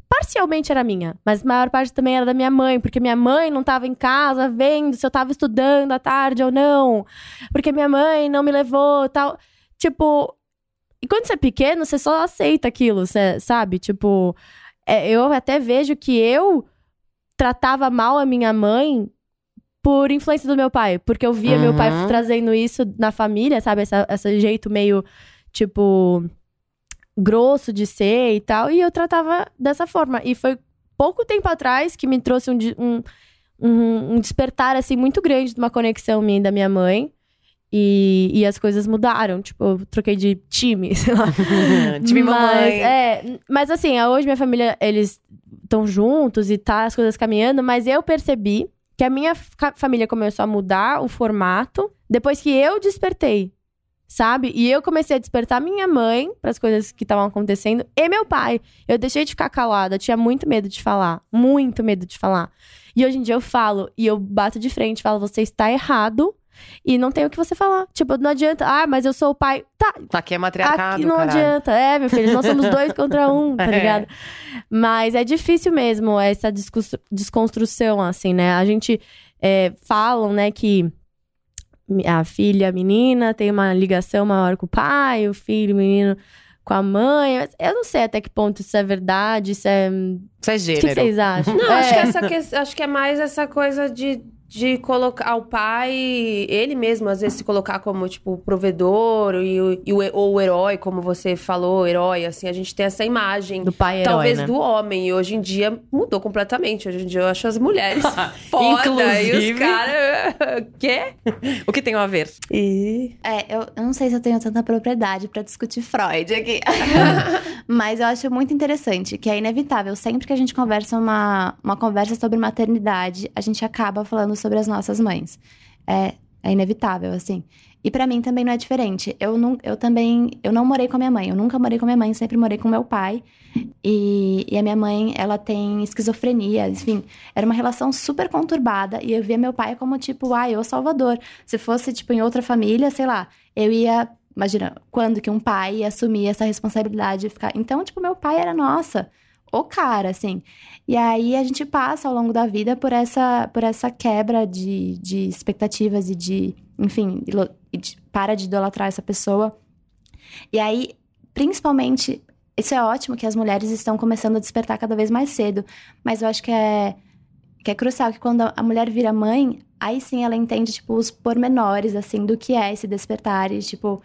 Speaker 2: parcialmente era minha, mas a maior parte também era da minha mãe, porque minha mãe não estava em casa vendo se eu estava estudando à tarde ou não, porque minha mãe não me levou, tal. Tipo, e quando você é pequeno, você só aceita aquilo, você, sabe? Tipo, é, eu até vejo que eu tratava mal a minha mãe por influência do meu pai, porque eu via meu pai
Speaker 3: Uhum.
Speaker 2: trazendo isso na família, sabe? Essa, esse jeito meio, tipo, grosso de ser e tal, e eu tratava dessa forma. E foi pouco tempo atrás que me trouxe um, um, um, um despertar, assim, muito grande de uma conexão minha e da minha mãe. E, e as coisas mudaram. Tipo, eu troquei de time, sei lá.
Speaker 3: Time
Speaker 2: mas,
Speaker 3: mamãe.
Speaker 2: É, mas assim, hoje minha família, eles estão juntos e tá as coisas caminhando, mas eu percebi que a minha fa- família começou a mudar o formato depois que eu despertei. Sabe? E eu comecei a despertar minha mãe para as coisas que estavam acontecendo e meu pai. Eu deixei de ficar calada, tinha muito medo de falar, muito medo de falar. E hoje em dia eu falo e eu bato de frente, falo: você está errado e não tem o que você falar. Tipo, não adianta, ah, mas eu sou o pai. Tá,
Speaker 3: Aqui é matriarcado,
Speaker 2: Aqui não
Speaker 3: caralho.
Speaker 2: adianta. É, meu filho, nós somos dois contra um, tá
Speaker 3: É.
Speaker 2: ligado? Mas é difícil mesmo essa desconstrução, assim, né? A gente é, falam, né, que a filha, a menina, tem uma ligação maior com o pai, o filho, o menino com a mãe. Eu não sei até que ponto isso é verdade, isso é... O
Speaker 3: Isso é
Speaker 2: que,
Speaker 3: gênero.
Speaker 2: que vocês acham?
Speaker 4: Não,
Speaker 2: É.
Speaker 4: acho, que essa que- acho que é mais essa coisa de, de colocar o pai, ele mesmo, às vezes, se colocar como, tipo, provedor e, o- e o, ou o herói, como você falou, herói, assim, a gente tem essa imagem.
Speaker 2: Do pai herói,
Speaker 4: Talvez
Speaker 2: né?
Speaker 4: do homem, e hoje em dia mudou completamente. Hoje em dia eu acho as mulheres foda e
Speaker 3: Inclusive-
Speaker 4: os caras. Quê?
Speaker 3: O que tem a ver?
Speaker 4: E.
Speaker 5: É, eu, eu não sei se eu tenho tanta propriedade pra discutir Freud aqui. Mas eu acho muito interessante, que é inevitável. Sempre que a gente conversa uma, uma conversa sobre maternidade, a gente acaba falando sobre as nossas mães. É, é inevitável, assim. E pra mim também não é diferente. Eu, não, eu também, eu não morei com a minha mãe. Eu nunca morei com a minha mãe, sempre morei com meu pai. E, e a minha mãe, ela tem esquizofrenia, enfim. Era uma relação super conturbada. E eu via meu pai como, tipo, ai, eu salvador. Se fosse, tipo, em outra família, sei lá, eu ia. Imagina, quando que um pai ia assumir essa responsabilidade de ficar. Então, tipo, meu pai era nossa, o cara, assim. E aí a gente passa ao longo da vida por essa, por essa quebra de, de expectativas e de, enfim, para de idolatrar essa pessoa. E aí, principalmente, isso é ótimo que as mulheres estão começando a despertar cada vez mais cedo, mas eu acho que é que é crucial que quando a mulher vira mãe, aí sim ela entende tipo os pormenores assim do que é esse despertar e tipo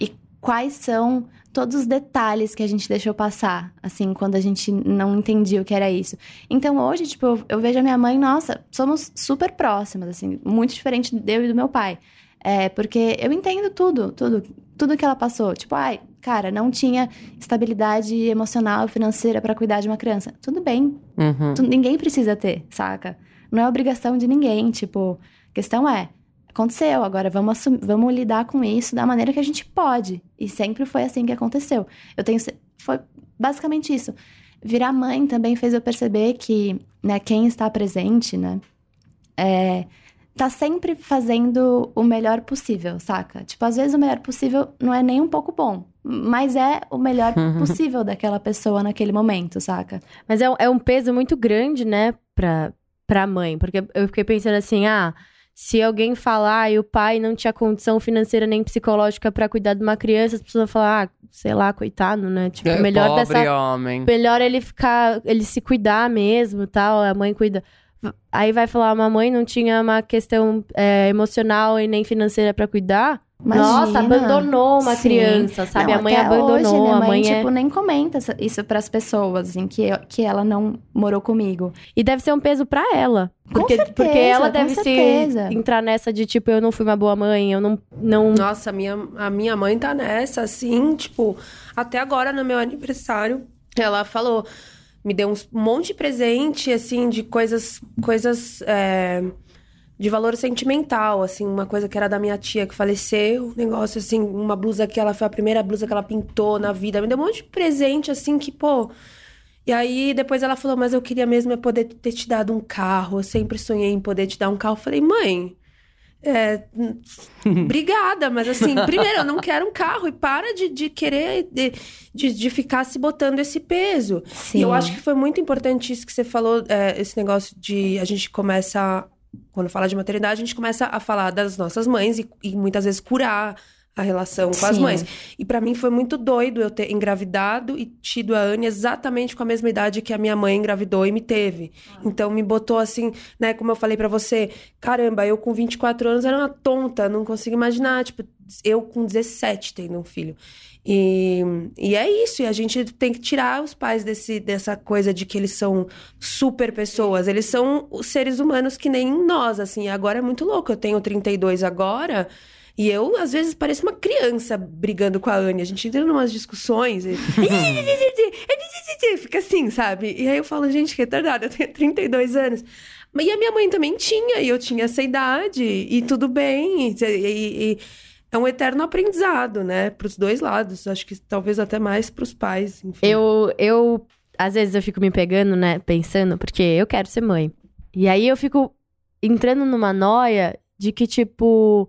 Speaker 5: e quais são todos os detalhes que a gente deixou passar, assim, quando a gente não entendia o que era isso. Então hoje, tipo, eu, eu vejo a minha mãe, nossa, somos super próximas, assim, muito diferente de eu e do meu pai. É, porque eu entendo tudo, tudo, tudo que ela passou. Tipo, ai, cara, não tinha estabilidade emocional, financeira pra cuidar de uma criança. Tudo bem,
Speaker 3: Uhum.
Speaker 5: Tu- ninguém precisa ter, saca? Não é obrigação de ninguém, tipo, a questão é, aconteceu, agora vamos, assum- vamos lidar com isso da maneira que a gente pode. E sempre foi assim que aconteceu. Eu tenho, foi basicamente isso. Virar mãe também fez eu perceber que, né, quem está presente, né, é, tá sempre fazendo o melhor possível, saca? Tipo, às vezes o melhor possível não é nem um pouco bom, mas é o melhor possível daquela pessoa naquele momento, saca?
Speaker 2: Mas é um, é um peso muito grande, né, pra, pra mãe. Porque eu fiquei pensando assim, ah, se alguém falar e o pai não tinha condição financeira nem psicológica pra cuidar de uma criança, as pessoas vão falar, ah, sei lá, coitado, né? Tipo,
Speaker 3: É,
Speaker 2: melhor
Speaker 3: Pobre
Speaker 2: dessa.
Speaker 3: homem.
Speaker 2: Melhor ele ficar, ele se cuidar mesmo tal, a mãe cuida. Aí vai falar, uma mãe não tinha uma questão é, emocional e nem financeira pra cuidar. Nossa,
Speaker 5: Imagina.
Speaker 2: abandou uma
Speaker 5: Sim.
Speaker 2: criança, sabe?
Speaker 5: Não,
Speaker 2: a mãe abandonou,
Speaker 5: hoje, minha
Speaker 2: a
Speaker 5: mãe,
Speaker 2: mãe é...
Speaker 5: tipo, nem comenta isso pras pessoas, assim, que, eu- que ela não morou comigo.
Speaker 2: E deve ser um peso pra ela.
Speaker 5: Com
Speaker 2: Porque,
Speaker 5: certeza,
Speaker 2: porque ela deve se entrar nessa de tipo, eu não fui uma boa mãe, eu não. não...
Speaker 4: Nossa, a minha, a minha mãe tá nessa, assim, tipo, até agora no meu aniversário, ela falou, me deu um monte de presente, assim, de coisas, coisas, é, de valor sentimental, assim, uma coisa que era da minha tia que faleceu, um negócio assim, uma blusa que ela foi a primeira blusa que ela pintou na vida, me deu um monte de presente assim que, pô. E aí depois ela falou: "Mas eu queria mesmo é poder ter te dado um carro, eu sempre sonhei em poder te dar um carro". Eu falei: "Mãe, é, obrigada, mas assim, primeiro, eu não quero um carro e para de, de querer de, de, de ficar se botando esse peso.
Speaker 5: Sim.
Speaker 4: E eu acho que foi muito importante isso que você falou, é, esse negócio de a gente começa, quando fala de maternidade, a gente começa a falar das nossas mães e, e muitas vezes curar a relação com as
Speaker 5: Sim.
Speaker 4: mães. E pra mim foi muito doido eu ter engravidado e tido a Anne exatamente com a mesma idade que a minha mãe engravidou e me teve. Então me botou assim, né, como eu falei pra você, caramba, eu com 24 anos era uma tonta, não consigo imaginar, tipo, eu com 17 tendo um filho. E, e é isso, e a gente tem que tirar os pais desse, dessa coisa de que eles são super pessoas. Eles são os seres humanos que nem nós, assim. Agora é muito louco. Eu tenho 32 agora. E eu, às vezes, pareço uma criança brigando com a Anne. A gente entra em umas discussões e... Fica assim, sabe? E aí eu falo, gente, que retardada, eu tenho 32 anos. E a minha mãe também tinha, e eu tinha essa idade, e tudo bem. E, e- e é um eterno aprendizado, né? Pros dois lados. Acho que talvez até mais pros pais. Enfim.
Speaker 2: Eu, eu, às vezes eu fico me pegando, né, pensando, porque eu quero ser mãe. E aí eu fico entrando numa noia de que, tipo,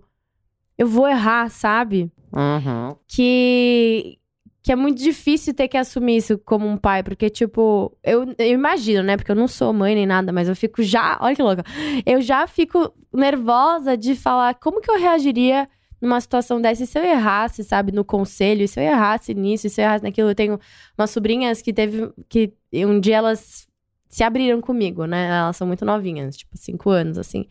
Speaker 2: eu vou errar, sabe?
Speaker 3: Uhum.
Speaker 2: Que, que é muito difícil ter que assumir isso como um pai, porque, tipo, eu, eu imagino, né, porque eu não sou mãe nem nada, mas eu fico já, olha que louca, eu já fico nervosa de falar como que eu reagiria numa situação dessa e se eu errasse, sabe, no conselho, e se eu errasse nisso, e se eu errasse naquilo. Eu tenho umas sobrinhas que teve, que um dia elas se abriram comigo, né, elas são muito novinhas, tipo, cinco anos, assim,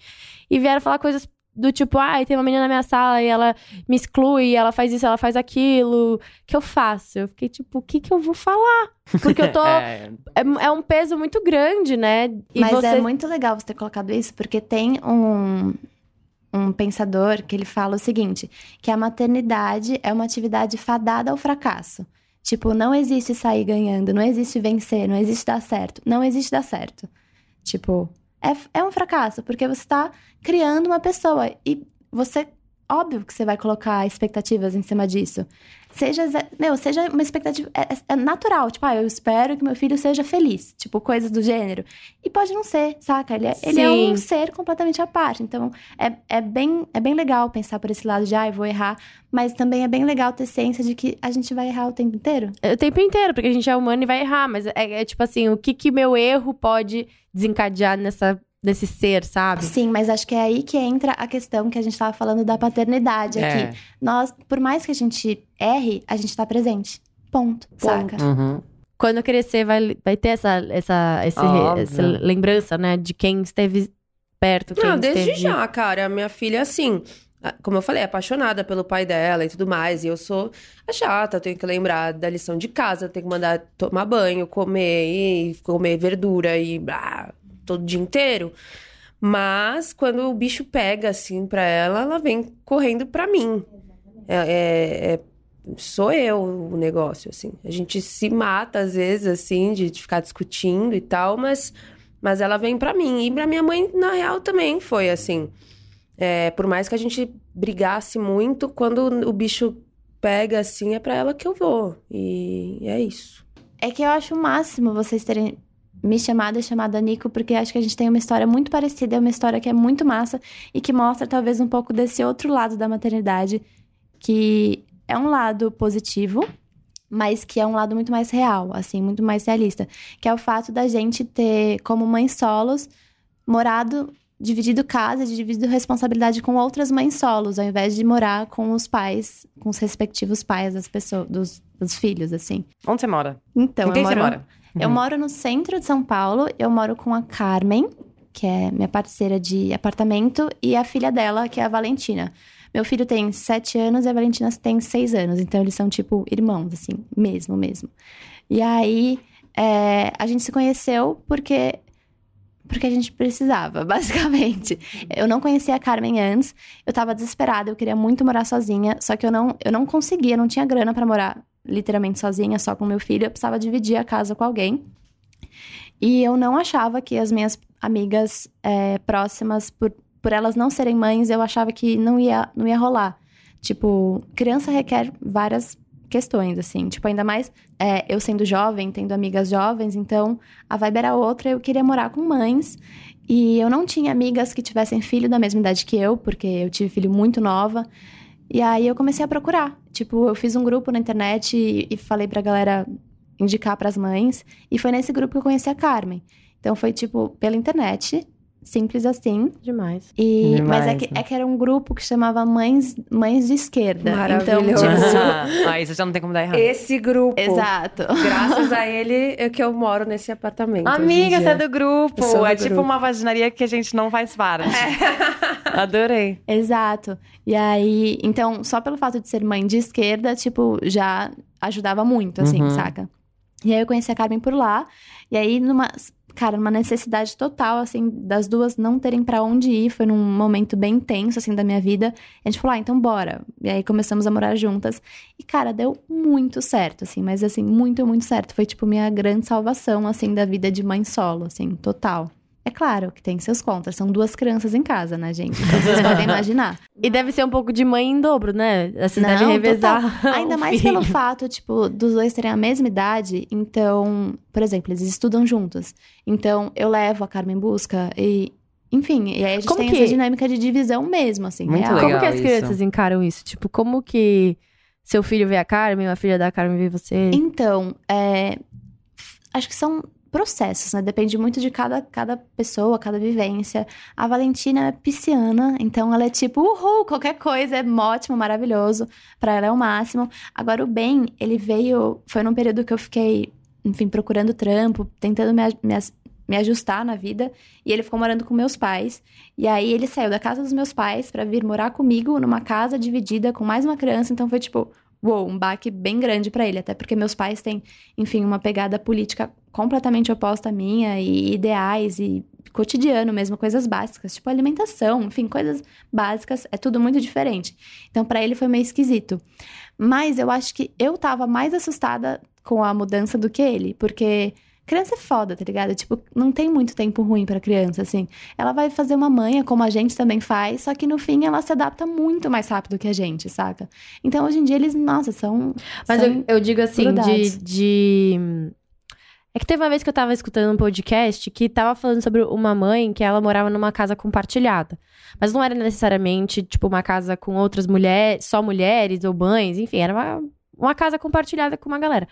Speaker 2: e vieram falar coisas do tipo, ai, tem uma menina na minha sala e ela me exclui, ela faz isso, ela faz aquilo. O que eu faço? Eu fiquei tipo, o que que eu vou falar? Porque eu tô. é,
Speaker 3: É,
Speaker 2: é um peso muito grande, né? E
Speaker 5: Mas
Speaker 2: você.
Speaker 5: é muito legal você ter colocado isso, porque tem um, um pensador que ele fala o seguinte: que a maternidade é uma atividade fadada ao fracasso. Tipo, não existe sair ganhando, não existe vencer, não existe dar certo. Não existe dar certo. Tipo, é, é um fracasso, porque você tá criando uma pessoa. E você, óbvio que você vai colocar expectativas em cima disso. Seja, meu, seja uma expectativa. É, é- é natural. Tipo, ah, eu espero que meu filho seja feliz. Tipo, coisas do gênero. E pode não ser, saca? Ele é, ele é um ser completamente à parte. Então, é, é, bem, é bem legal pensar por esse lado de, ah, eu vou errar. Mas também é bem legal ter ciência de que a gente vai errar o tempo inteiro.
Speaker 2: O tempo inteiro, porque a gente é humano e vai errar, mas é, é tipo assim, o que que meu erro pode desencadear nessa, nesse ser, sabe?
Speaker 5: Sim, mas acho que é aí que entra a questão que a gente tava falando da paternidade aqui.
Speaker 3: é.
Speaker 5: Nós, por mais que a gente erre, a gente tá presente. Ponto. Saca?
Speaker 3: Uhum.
Speaker 2: Quando crescer, vai, vai ter essa, essa, esse- essa lembrança, né? De quem esteve perto, quem
Speaker 4: Não, desde
Speaker 2: esteve...
Speaker 4: já, cara. Minha filha, assim, a- como eu falei, é apaixonada pelo pai dela e tudo mais. E eu sou a chata, eu tenho que lembrar da lição de casa, tenho que mandar tomar banho, comer, e comer verdura e blá, todo dia inteiro. Mas quando o bicho pega, assim, pra ela, ela vem correndo pra mim. É, é- é- sou eu o negócio, assim. A gente se mata, às vezes, assim, de, de ficar discutindo e tal, mas, mas ela vem pra mim. E pra minha mãe, na real, também foi assim. É, por mais que a gente brigasse muito, quando o bicho pega, assim, é pra ela que eu vou. E é isso.
Speaker 5: É que eu acho o máximo vocês terem me chamado e chamado a Nico, porque acho que a gente tem uma história muito parecida, é uma história que é muito massa e que mostra talvez um pouco desse outro lado da maternidade, que é um lado positivo, mas que é um lado muito mais real, assim, muito mais realista, que é o fato da gente ter, como mães solos, morado, dividido casa, dividido responsabilidade com outras mães solos, ao invés de morar com os pais, com os respectivos pais das pessoas, dos, dos filhos, assim.
Speaker 3: Onde você mora?
Speaker 5: Então,
Speaker 3: Com quem
Speaker 5: eu
Speaker 3: você
Speaker 5: moro,
Speaker 3: mora?
Speaker 5: eu
Speaker 3: Uhum.
Speaker 5: moro no centro de São Paulo, eu moro com a Carmen, que é minha parceira de apartamento, e a filha dela, que é a Valentina. Meu filho tem sete anos e a Valentina tem seis anos, então eles são tipo irmãos, assim, mesmo, mesmo. E aí, é, a gente se conheceu porque porque a gente precisava, basicamente. Eu não conhecia a Carmen antes, eu tava desesperada, eu queria muito morar sozinha, só que eu não, eu não conseguia, não tinha grana pra morar literalmente sozinha, só com meu filho, eu precisava dividir a casa com alguém. E eu não achava que as minhas amigas é, próximas, por, por elas não serem mães, eu achava que não ia, não ia rolar. Tipo, criança requer várias questões, assim. Tipo, ainda mais é, eu sendo jovem, tendo amigas jovens, então a vibe era outra. Eu queria morar com mães. E eu não tinha amigas que tivessem filho da mesma idade que eu, porque eu tive filho muito nova. E aí eu comecei a procurar. Tipo, eu fiz um grupo na internet e, e falei pra galera indicar pras mães. E foi nesse grupo que eu conheci a Carmen. Então foi, tipo, pela internet. Simples assim.
Speaker 2: Demais.
Speaker 5: E, mas é
Speaker 3: Demais,
Speaker 5: que,
Speaker 3: né?
Speaker 5: é que era um grupo que chamava Mães, Mães de Esquerda. Então,
Speaker 4: Maravilhoso.
Speaker 5: tipo,
Speaker 3: Aí você já não tem como dar errado.
Speaker 4: Esse grupo.
Speaker 5: exato.
Speaker 4: Graças a ele é que eu moro nesse apartamento.
Speaker 3: Amiga, você é do grupo.
Speaker 4: Do
Speaker 3: é tipo
Speaker 4: grupo.
Speaker 3: uma vaginaria que a gente não faz parte. Adorei.
Speaker 5: Exato. E aí, então, só pelo fato de ser mãe de esquerda, tipo, já ajudava muito, assim,
Speaker 3: Uhum.
Speaker 5: saca? E aí eu conheci a Carmen por lá. E aí, numa. Cara, numa necessidade total, assim, das duas não terem pra onde ir. Foi num momento bem tenso, assim, da minha vida. A gente falou, ah, então bora. E aí começamos a morar juntas. E, cara, deu muito certo, assim. Mas, assim, muito, muito certo. Foi, tipo, minha grande salvação, assim, da vida de mãe solo, assim, total. É claro que tem seus contras. São duas crianças em casa, né, gente? Então vocês podem imaginar.
Speaker 2: E deve ser um pouco de mãe em dobro, né? Vocês
Speaker 5: Não,
Speaker 2: devem revezar.
Speaker 5: Ainda mais
Speaker 2: filho.
Speaker 5: pelo fato, tipo, dos dois terem a mesma idade. Então, por exemplo, eles estudam juntos. Então, eu levo a Carmen em busca e... Enfim, e aí a gente
Speaker 2: Como
Speaker 5: tem
Speaker 2: que-
Speaker 5: essa dinâmica de divisão mesmo, assim,
Speaker 3: Muito
Speaker 5: real.
Speaker 3: legal.
Speaker 2: Como que as
Speaker 3: isso.
Speaker 2: crianças encaram isso? Tipo, como que seu filho vê a Carmen, a filha da Carmen vê você?
Speaker 5: Então, é, acho que são processos, né? Depende muito de cada, cada pessoa, cada vivência. A Valentina é pisciana, então ela é tipo, uhul, qualquer coisa é ótimo, maravilhoso. Pra ela é o máximo. Agora, o Ben, ele veio. Foi num período que eu fiquei, enfim, procurando trampo, tentando me, me, me ajustar na vida. E ele ficou morando com meus pais. E aí ele saiu da casa dos meus pais pra vir morar comigo numa casa dividida com mais uma criança. Então foi tipo, uou, um baque bem grande pra ele. Até porque meus pais têm, enfim, uma pegada política completamente oposta à minha e ideais e cotidiano mesmo, coisas básicas, tipo alimentação, enfim, coisas básicas, é tudo muito diferente. Então, pra ele foi meio esquisito. Mas eu acho que eu tava mais assustada com a mudança do que ele, porque criança é foda, tá ligado? Tipo, não tem muito tempo ruim pra criança, assim. Ela vai fazer uma manha, como a gente também faz, só que no fim ela se adapta muito mais rápido que a gente, saca? Então, hoje em dia, eles, nossa, são.
Speaker 2: Mas
Speaker 5: são
Speaker 2: eu, eu digo assim, de, de. É que teve uma vez que eu tava escutando um podcast que tava falando sobre uma mãe que ela morava numa casa compartilhada. Mas não era necessariamente, tipo, uma casa com outras mulheres, só mulheres ou mães, enfim, era uma, uma casa compartilhada com uma galera.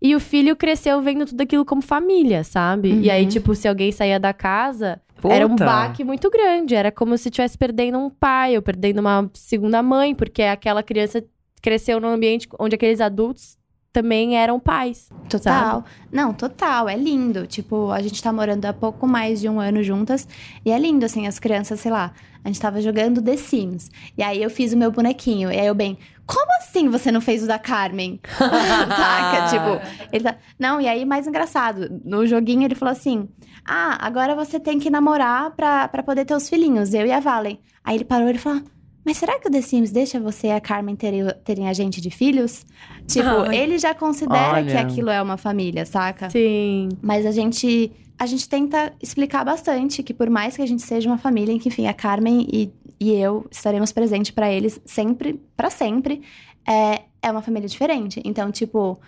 Speaker 2: E o filho cresceu vendo tudo aquilo como família, sabe? E aí,
Speaker 5: Uhum.
Speaker 2: tipo, se alguém saía da casa, era um
Speaker 3: Puta.
Speaker 2: baque muito grande. Era como se estivesse perdendo um pai ou perdendo uma segunda mãe, porque aquela criança cresceu num ambiente onde aqueles adultos também eram pais.
Speaker 5: Total. Não, total. É lindo. Tipo, a gente tá morando há pouco mais de um ano juntas. E é lindo, assim, as crianças, sei lá. A gente tava jogando The Sims. E aí eu fiz o meu bonequinho. E aí eu bem, como assim você não fez o da Carmen? Saca? Tipo, ele tá. Não, e aí mais engraçado. No joguinho ele falou assim: Ah, agora você tem que namorar pra, pra poder ter os filhinhos, eu e a Valen. Aí ele parou e ele falou. Mas será que o The Sims deixa você e a Carmen terem, terem a gente de filhos? Tipo,
Speaker 4: Ai.
Speaker 5: ele já considera
Speaker 3: Olha.
Speaker 5: que aquilo é uma família, saca?
Speaker 2: Sim.
Speaker 5: Mas a gente a gente tenta explicar bastante que por mais que a gente seja uma família em que, enfim, a Carmen e, e eu estaremos presentes pra eles sempre, pra sempre, é, é uma família diferente. Então, tipo,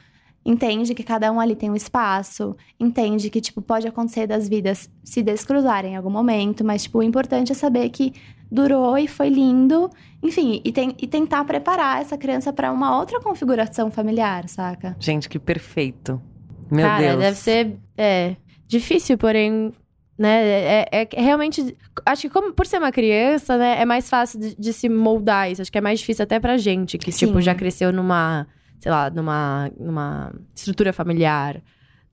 Speaker 5: entende que cada um ali tem um espaço, entende que, tipo, pode acontecer das vidas se descruzarem em algum momento, mas, tipo, o importante é saber que durou e foi lindo, enfim, e, tem, e tentar preparar essa criança pra uma outra configuração familiar, saca?
Speaker 3: Gente, que perfeito. Meu
Speaker 2: Cara,
Speaker 3: Deus.
Speaker 2: deve ser é, difícil, porém, né? É, é- é realmente. Acho que como, por ser uma criança, né, é mais fácil de, de se moldar isso. Acho que é mais difícil até pra gente, que, tipo,
Speaker 5: Sim.
Speaker 2: já cresceu numa, sei lá, numa, numa estrutura familiar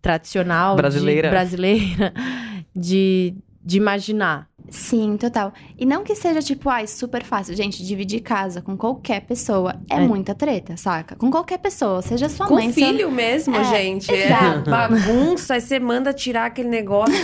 Speaker 2: tradicional. de-
Speaker 3: Brasileira.
Speaker 2: brasileira, de, de imaginar.
Speaker 5: Sim, total. E não que seja tipo, ai, super fácil. Gente, dividir casa com qualquer pessoa é,
Speaker 2: É.
Speaker 5: muita treta, saca? Com qualquer pessoa, seja sua
Speaker 4: Com
Speaker 5: mãe. seu-
Speaker 4: filho mesmo,
Speaker 5: É,
Speaker 4: gente.
Speaker 5: exato.
Speaker 4: É bagunça, aí você manda tirar aquele negócio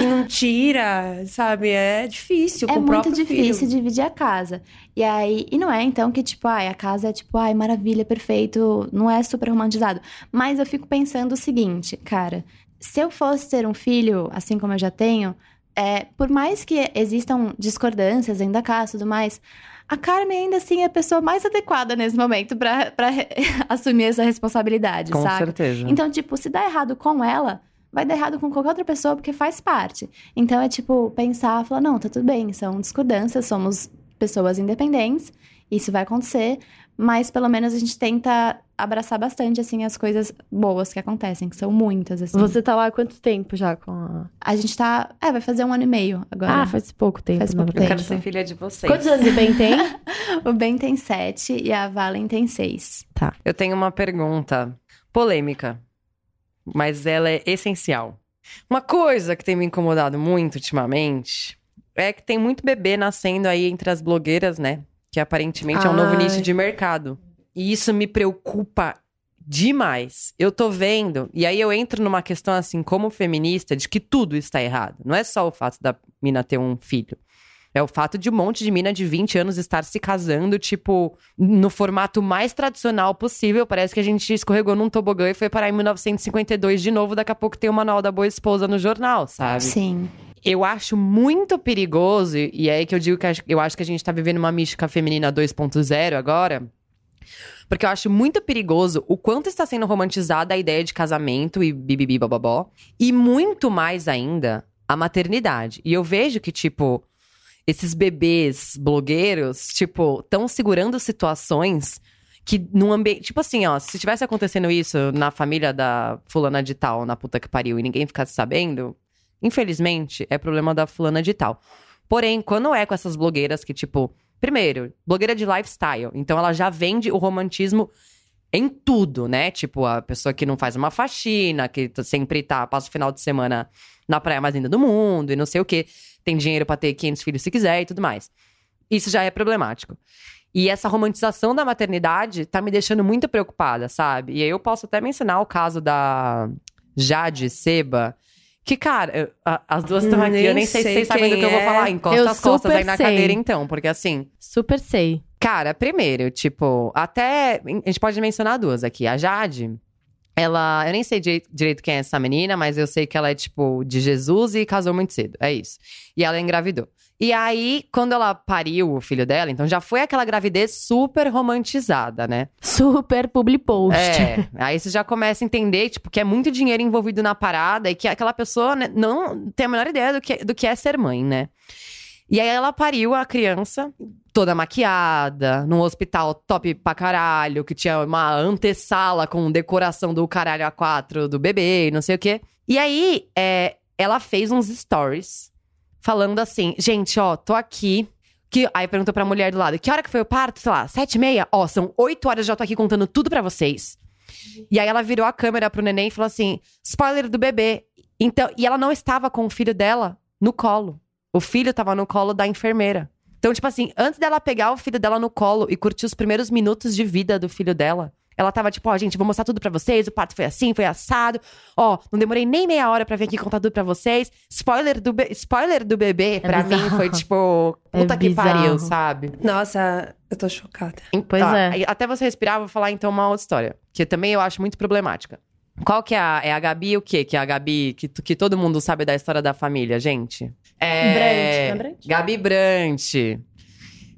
Speaker 4: e não- tira, sabe? É difícil
Speaker 5: É
Speaker 4: com
Speaker 5: muito difícil
Speaker 4: filho.
Speaker 5: dividir a casa. E aí, e não é então que tipo, ai, a casa é tipo, ai, maravilha, perfeito, não é super romantizado. Mas eu fico pensando o seguinte, cara, se eu fosse ter um filho, assim como eu já tenho, é, por mais que existam discordâncias ainda cá e tudo mais, a Carmen ainda assim é a pessoa mais adequada nesse momento pra, pra assumir essa responsabilidade,
Speaker 3: Com
Speaker 5: sabe?
Speaker 3: certeza.
Speaker 5: Então, tipo, se dá errado com ela, vai dar errado com qualquer outra pessoa, porque faz parte. Então, é tipo, pensar, falar, não, tá tudo bem, são discordâncias, somos pessoas independentes, isso vai acontecer, mas pelo menos a gente tenta abraçar bastante, assim, as coisas boas que acontecem, que são muitas, assim.
Speaker 2: Você tá lá há quanto tempo já com a...
Speaker 5: A gente tá, é, vai fazer um ano e meio agora.
Speaker 2: Ah, faz pouco tempo,
Speaker 5: Faz pouco
Speaker 3: Eu
Speaker 2: verdade.
Speaker 3: quero ser filha de vocês.
Speaker 2: Quantos anos o Ben tem?
Speaker 5: O Ben tem sete e a Valen tem seis.
Speaker 3: Eu tenho uma pergunta polêmica, mas ela é essencial. Uma coisa que tem me incomodado muito ultimamente é que tem muito bebê nascendo aí entre as blogueiras, né? Que aparentemente é um novo
Speaker 2: Ai.
Speaker 3: nicho de mercado. E isso me preocupa demais. Eu tô vendo, e aí eu entro numa questão assim, como feminista, de que tudo está errado. Não é só o fato da mina ter um filho. É o fato de um monte de mina de 20 anos estar se casando, tipo, no formato mais tradicional possível. Parece que a gente escorregou num tobogã e foi parar em 1952 de novo. Daqui a pouco tem o Manual da Boa Esposa no jornal, sabe?
Speaker 5: Sim.
Speaker 3: Eu acho muito perigoso, e é aí que eu digo que eu acho que a gente tá vivendo uma mística feminina 2.0 agora. Porque eu acho muito perigoso o quanto está sendo romantizada a ideia de casamento e bibibi bababó. E muito mais ainda a maternidade. E eu vejo que, tipo, esses bebês blogueiros, tipo, estão segurando situações que num ambiente. Tipo assim, ó, se tivesse acontecendo isso na família da fulana de tal, na puta que pariu, e ninguém ficasse sabendo, infelizmente, é problema da fulana de tal. Porém, quando é com essas blogueiras que, tipo, primeiro, blogueira de lifestyle, então ela já vende o romantismo em tudo, né? Tipo, a pessoa que não faz uma faxina, que sempre tá, passa o final de semana na praia mais linda do mundo e não sei o quê. Tem dinheiro pra ter 500 filhos se quiser e tudo mais. Isso já é problemático. E essa romantização da maternidade tá me deixando muito preocupada, sabe? E aí eu posso até mencionar o caso da Jade Seba. Que, cara, eu- a- as duas estão aqui, eu
Speaker 4: nem
Speaker 3: nem sei se
Speaker 4: sei
Speaker 3: vocês sabem do que eu vou
Speaker 4: é.
Speaker 3: falar. Encosta
Speaker 2: Eu
Speaker 3: as costas
Speaker 2: super
Speaker 3: aí na
Speaker 2: sei.
Speaker 3: cadeira, então, porque assim.
Speaker 2: Super sei.
Speaker 3: Cara, primeiro, tipo, até. A gente pode mencionar duas aqui. A Jade, ela. Eu nem sei direito, direito quem é essa menina, mas eu sei que ela é, tipo, de Jesus e casou muito cedo. É isso. E ela engravidou. E aí, quando ela pariu o filho dela, então já foi aquela gravidez super romantizada, né?
Speaker 2: Super public post.
Speaker 3: É, aí você já começa a entender, tipo, que é muito dinheiro envolvido na parada e que aquela pessoa né, não tem a menor ideia do que, do que é ser mãe, né? E aí ela pariu a criança toda maquiada, num hospital top pra caralho, que tinha uma antessala com decoração do caralho A4 do bebê e não sei o quê. E aí, é, ela fez uns stories falando assim, gente, ó, tô aqui. Que, aí perguntou pra mulher do lado, que hora que foi o parto? Sei lá, sete e meia? Ó, são oito horas, já tô aqui contando tudo pra vocês. E aí ela virou a câmera pro neném e falou assim, spoiler do bebê. Então, e ela não estava com o filho dela no colo. O filho tava no colo da enfermeira. Então, tipo assim, antes dela pegar o filho dela no colo e curtir os primeiros minutos de vida do filho dela, ela tava tipo, ó, gente, vou mostrar tudo pra vocês. O parto foi assim, foi assado. Ó, não demorei nem meia hora pra vir aqui contar tudo pra vocês. Spoiler do, be- spoiler do bebê, pra mim,
Speaker 2: bizarro.
Speaker 3: foi tipo,
Speaker 2: É
Speaker 3: puta que
Speaker 2: bizarro.
Speaker 3: pariu, sabe?
Speaker 4: Nossa, eu tô chocada.
Speaker 2: Pois
Speaker 3: Tá,
Speaker 2: é.
Speaker 3: Até você respirar, vou falar então uma outra história. Que também eu acho muito problemática. Qual que é a, é a Gabi o quê? Que é a Gabi que, que todo mundo sabe da história da família, gente? É...
Speaker 2: Brant, não é Brant?
Speaker 3: Gabi Brant.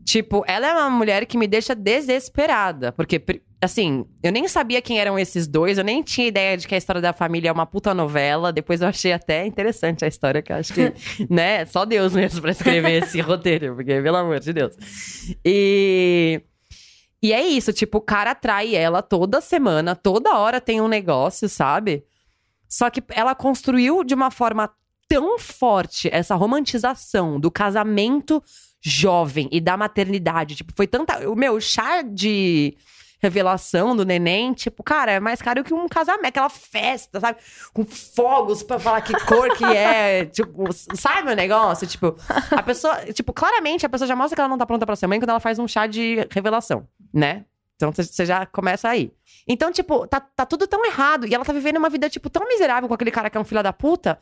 Speaker 3: Tipo, ela é uma mulher que me deixa desesperada. Porque, assim, eu nem sabia quem eram esses dois. Eu nem tinha ideia de que a história da família é uma puta novela. Depois eu achei até interessante a história, que eu acho que, né? Só Deus mesmo pra escrever esse roteiro. Porque, pelo amor de Deus. E... E é isso, tipo, o cara atrai ela toda semana, toda hora tem um negócio, sabe? Só que ela construiu de uma forma tão forte essa romantização do casamento jovem e da maternidade. Tipo, foi tanta. O meu chá de revelação do neném, tipo, cara, é mais caro que um casamento, aquela festa, sabe? Com fogos pra falar que cor que é. tipo, sabe o negócio? Tipo, a pessoa. Tipo, claramente a pessoa já mostra que ela não tá pronta pra ser mãe quando ela faz um chá de revelação, né? Então você já começa aí. Então, tipo, tá, tá tudo tão errado. E ela tá vivendo uma vida, tipo, tão miserável com aquele cara que é um filho da puta.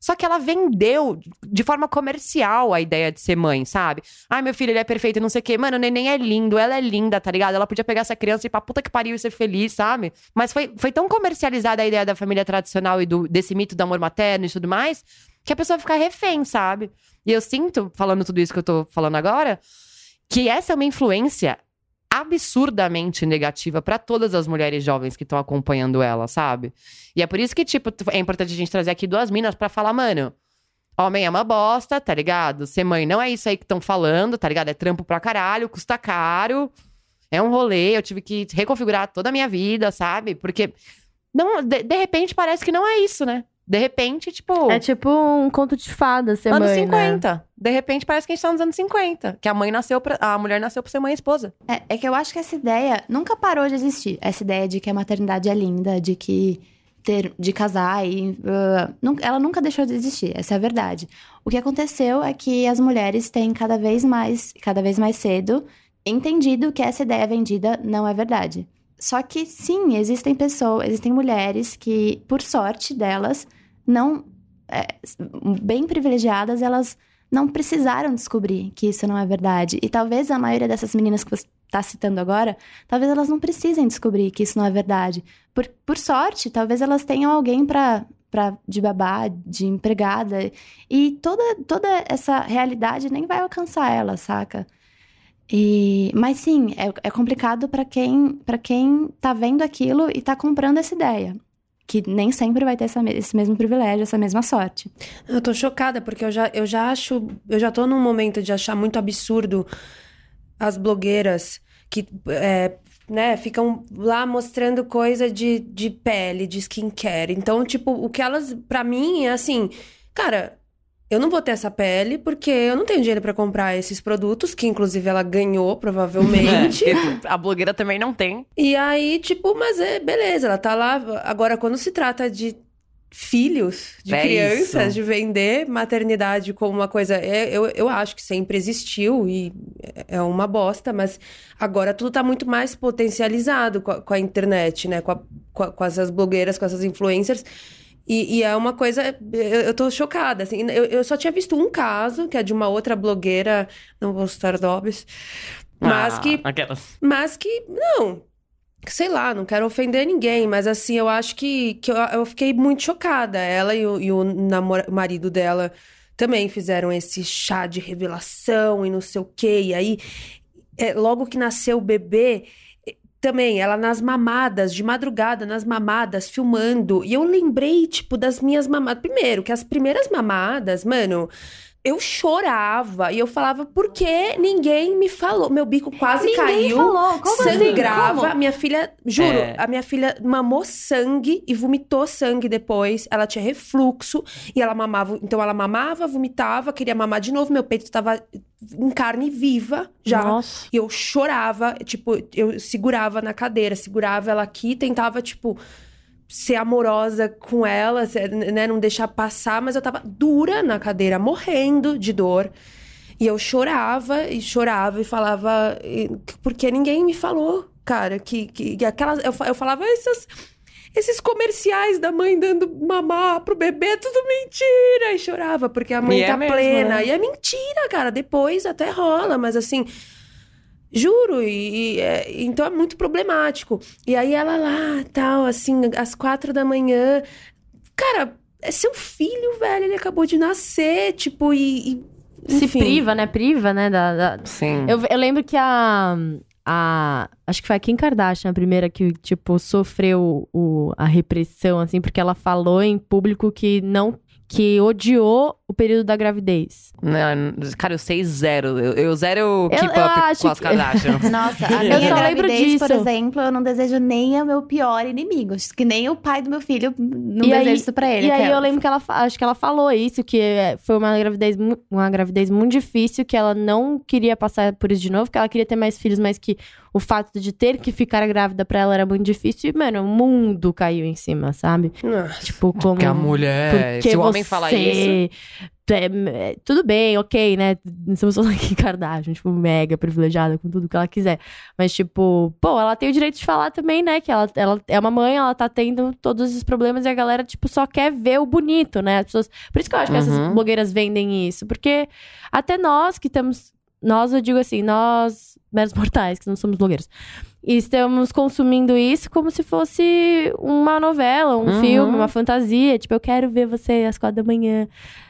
Speaker 3: Só que ela vendeu de forma comercial a ideia de ser mãe, sabe? Ai, meu filho, ele é perfeito não sei o quê. Mano, o neném é lindo, ela é linda, tá ligado? Ela podia pegar essa criança e ir pra puta que pariu e ser feliz, sabe? Mas foi, foi tão comercializada a ideia da família tradicional e do, desse mito do amor materno e tudo mais, que a pessoa fica refém, sabe? E eu sinto, falando tudo isso que eu tô falando agora, que essa é uma influência absurdamente negativa pra todas as mulheres jovens que estão acompanhando ela, sabe? E é por isso que, tipo, é importante a gente trazer aqui duas minas pra falar, mano. Homem é uma bosta, tá ligado? Ser mãe não é isso aí que estão falando, tá ligado? É trampo pra caralho, custa caro. É um rolê, eu tive que reconfigurar toda a minha vida, sabe? Porque não, de, de repente parece que não é isso, né? De repente, tipo,
Speaker 2: É tipo um conto de fada ser
Speaker 3: anos
Speaker 2: mãe, né?
Speaker 3: 50. De repente parece que a gente tá nos anos 50. Que a mãe nasceu pra, a mulher nasceu pra ser mãe e esposa.
Speaker 5: É, é que eu acho que essa ideia nunca parou de existir. Essa ideia de que a maternidade é linda, de que ter, de casar e. uh, nun- ela nunca deixou de existir, essa é a verdade. O que aconteceu é que as mulheres têm cada vez mais, cada vez mais cedo, entendido que essa ideia vendida não é verdade. Só que sim, existem pessoas, existem mulheres que, por sorte delas, não. é, bem privilegiadas, elas não precisaram descobrir que isso não é verdade. E talvez a maioria dessas meninas que você está citando agora, talvez elas não precisem descobrir que isso não é verdade. Por, por sorte, talvez elas tenham alguém para pra, de babá, de empregada. E toda, toda essa realidade nem vai alcançar ela, saca? E, mas sim, é, é complicado para quem, pra quem tá vendo aquilo e tá comprando essa ideia. Que nem sempre vai ter essa esse mesmo privilégio, essa mesma sorte.
Speaker 4: Eu tô chocada, porque eu já, eu já acho. Eu já tô num momento de achar muito absurdo as blogueiras que é, né, ficam lá mostrando coisa de, de pele, de skincare. Então, tipo, o que elas, pra mim, é assim, cara, eu não vou ter essa pele porque eu não tenho dinheiro pra comprar esses produtos, que inclusive ela ganhou, provavelmente.
Speaker 3: É, a blogueira também não tem.
Speaker 4: E aí, tipo, mas é beleza, ela tá lá. Agora, quando se trata de filhos, de
Speaker 3: É
Speaker 4: crianças,
Speaker 3: isso.
Speaker 4: de vender maternidade como uma coisa. é, eu, eu acho que sempre existiu e é- é uma bosta, mas agora tudo tá muito mais potencializado com a, com a internet, né? Com, a- com, a- com essas blogueiras, com essas influencers. E, e é uma coisa. Eu, eu tô chocada, assim. Eu, eu só tinha visto um caso, que é de uma outra blogueira, não vou citar nomes, mas
Speaker 3: Ah,
Speaker 4: que
Speaker 3: Aquelas.
Speaker 4: mas que, não, sei lá, não quero ofender ninguém, mas assim, eu acho que, que eu, eu fiquei muito chocada. Ela e o, e o o marido dela também fizeram esse chá de revelação e não sei o quê. E aí, é, logo que nasceu o bebê. Também, ela nas mamadas, de madrugada, nas mamadas, filmando. E eu lembrei, tipo, das minhas mamadas. Primeiro, que as primeiras mamadas, mano, eu chorava. E eu falava, por que ninguém me falou? Meu bico quase
Speaker 5: Ninguém
Speaker 4: caiu
Speaker 5: falou, como assim?
Speaker 4: sangrava.
Speaker 5: Como?
Speaker 4: Minha filha, juro,
Speaker 3: É.
Speaker 4: a minha filha mamou sangue e vomitou sangue depois. Ela tinha refluxo e ela mamava. Então ela mamava, vomitava, queria mamar de novo. Meu peito estava em carne viva já.
Speaker 2: Nossa.
Speaker 4: E eu chorava, tipo, eu segurava na cadeira, segurava ela aqui, tentava, tipo, ser amorosa com ela, ser- né, não deixar passar, mas eu tava dura na cadeira, morrendo de dor. E eu chorava e chorava e falava, e- porque ninguém me falou, cara, que, que, que aquelas. Eu, eu falava, esses, esses comerciais da mãe dando mamar pro bebê, tudo mentira! E chorava, porque a mãe
Speaker 3: E é
Speaker 4: tá
Speaker 3: mesmo,
Speaker 4: plena.
Speaker 3: né?
Speaker 4: E é mentira, cara. Depois até rola, mas assim. Juro, e, e, é, então é muito problemático. E aí ela lá, tal, assim, às quatro da manhã. Cara, é seu filho, velho, ele acabou de nascer, tipo, e. e-
Speaker 2: Se
Speaker 4: enfim.
Speaker 2: priva, né? Priva, né? Da, da-
Speaker 3: Sim.
Speaker 2: Eu, eu lembro que a, a. Acho que foi a Kim Kardashian, a primeira que, tipo, sofreu o, a repressão, assim, porque ela falou em público que não. Que odiou o período da gravidez.
Speaker 3: Não, cara, eu sei zero. Eu, eu zero
Speaker 2: Eu-
Speaker 3: keep
Speaker 2: eu
Speaker 3: up
Speaker 2: acho
Speaker 3: com as
Speaker 2: que-
Speaker 3: Kardashians.
Speaker 5: Nossa, a
Speaker 2: Eu
Speaker 5: minha
Speaker 2: só lembro
Speaker 5: gravidez, por
Speaker 2: disso.
Speaker 5: exemplo, eu não desejo nem ao meu pior inimigo. Acho Que nem o pai do meu filho não
Speaker 2: E aí-
Speaker 5: desejo isso pra ele.
Speaker 2: E aí
Speaker 5: é-
Speaker 2: eu lembro que ela, acho que ela falou isso, que é, foi uma gravidez, uma gravidez muito difícil, que ela não queria passar por isso de novo, que ela queria ter mais filhos, mas que o fato de ter que ficar grávida pra ela era muito difícil. E, mano, o mundo caiu em cima, sabe?
Speaker 4: Ah,
Speaker 2: Tipo, como...
Speaker 3: Porque a mulher.
Speaker 2: Porque
Speaker 3: Se o homem falar isso.
Speaker 2: é, tudo bem, ok, né? Estamos falando aqui Kardashian, tipo, mega privilegiada com tudo que ela quiser. Mas, tipo, pô, ela tem o direito de falar também, né? Que ela, ela é uma mãe, ela tá tendo todos esses problemas e a galera, tipo, só quer ver o bonito, né? As pessoas... Por isso que eu acho que essas
Speaker 3: Uhum.
Speaker 2: blogueiras vendem isso. Porque até nós que estamos nós, eu digo assim, nós, meros mortais, que não somos blogueiros, estamos consumindo isso como se fosse uma novela, um
Speaker 3: Uhum.
Speaker 2: filme, uma fantasia. Tipo, eu quero ver você às quatro da manhã.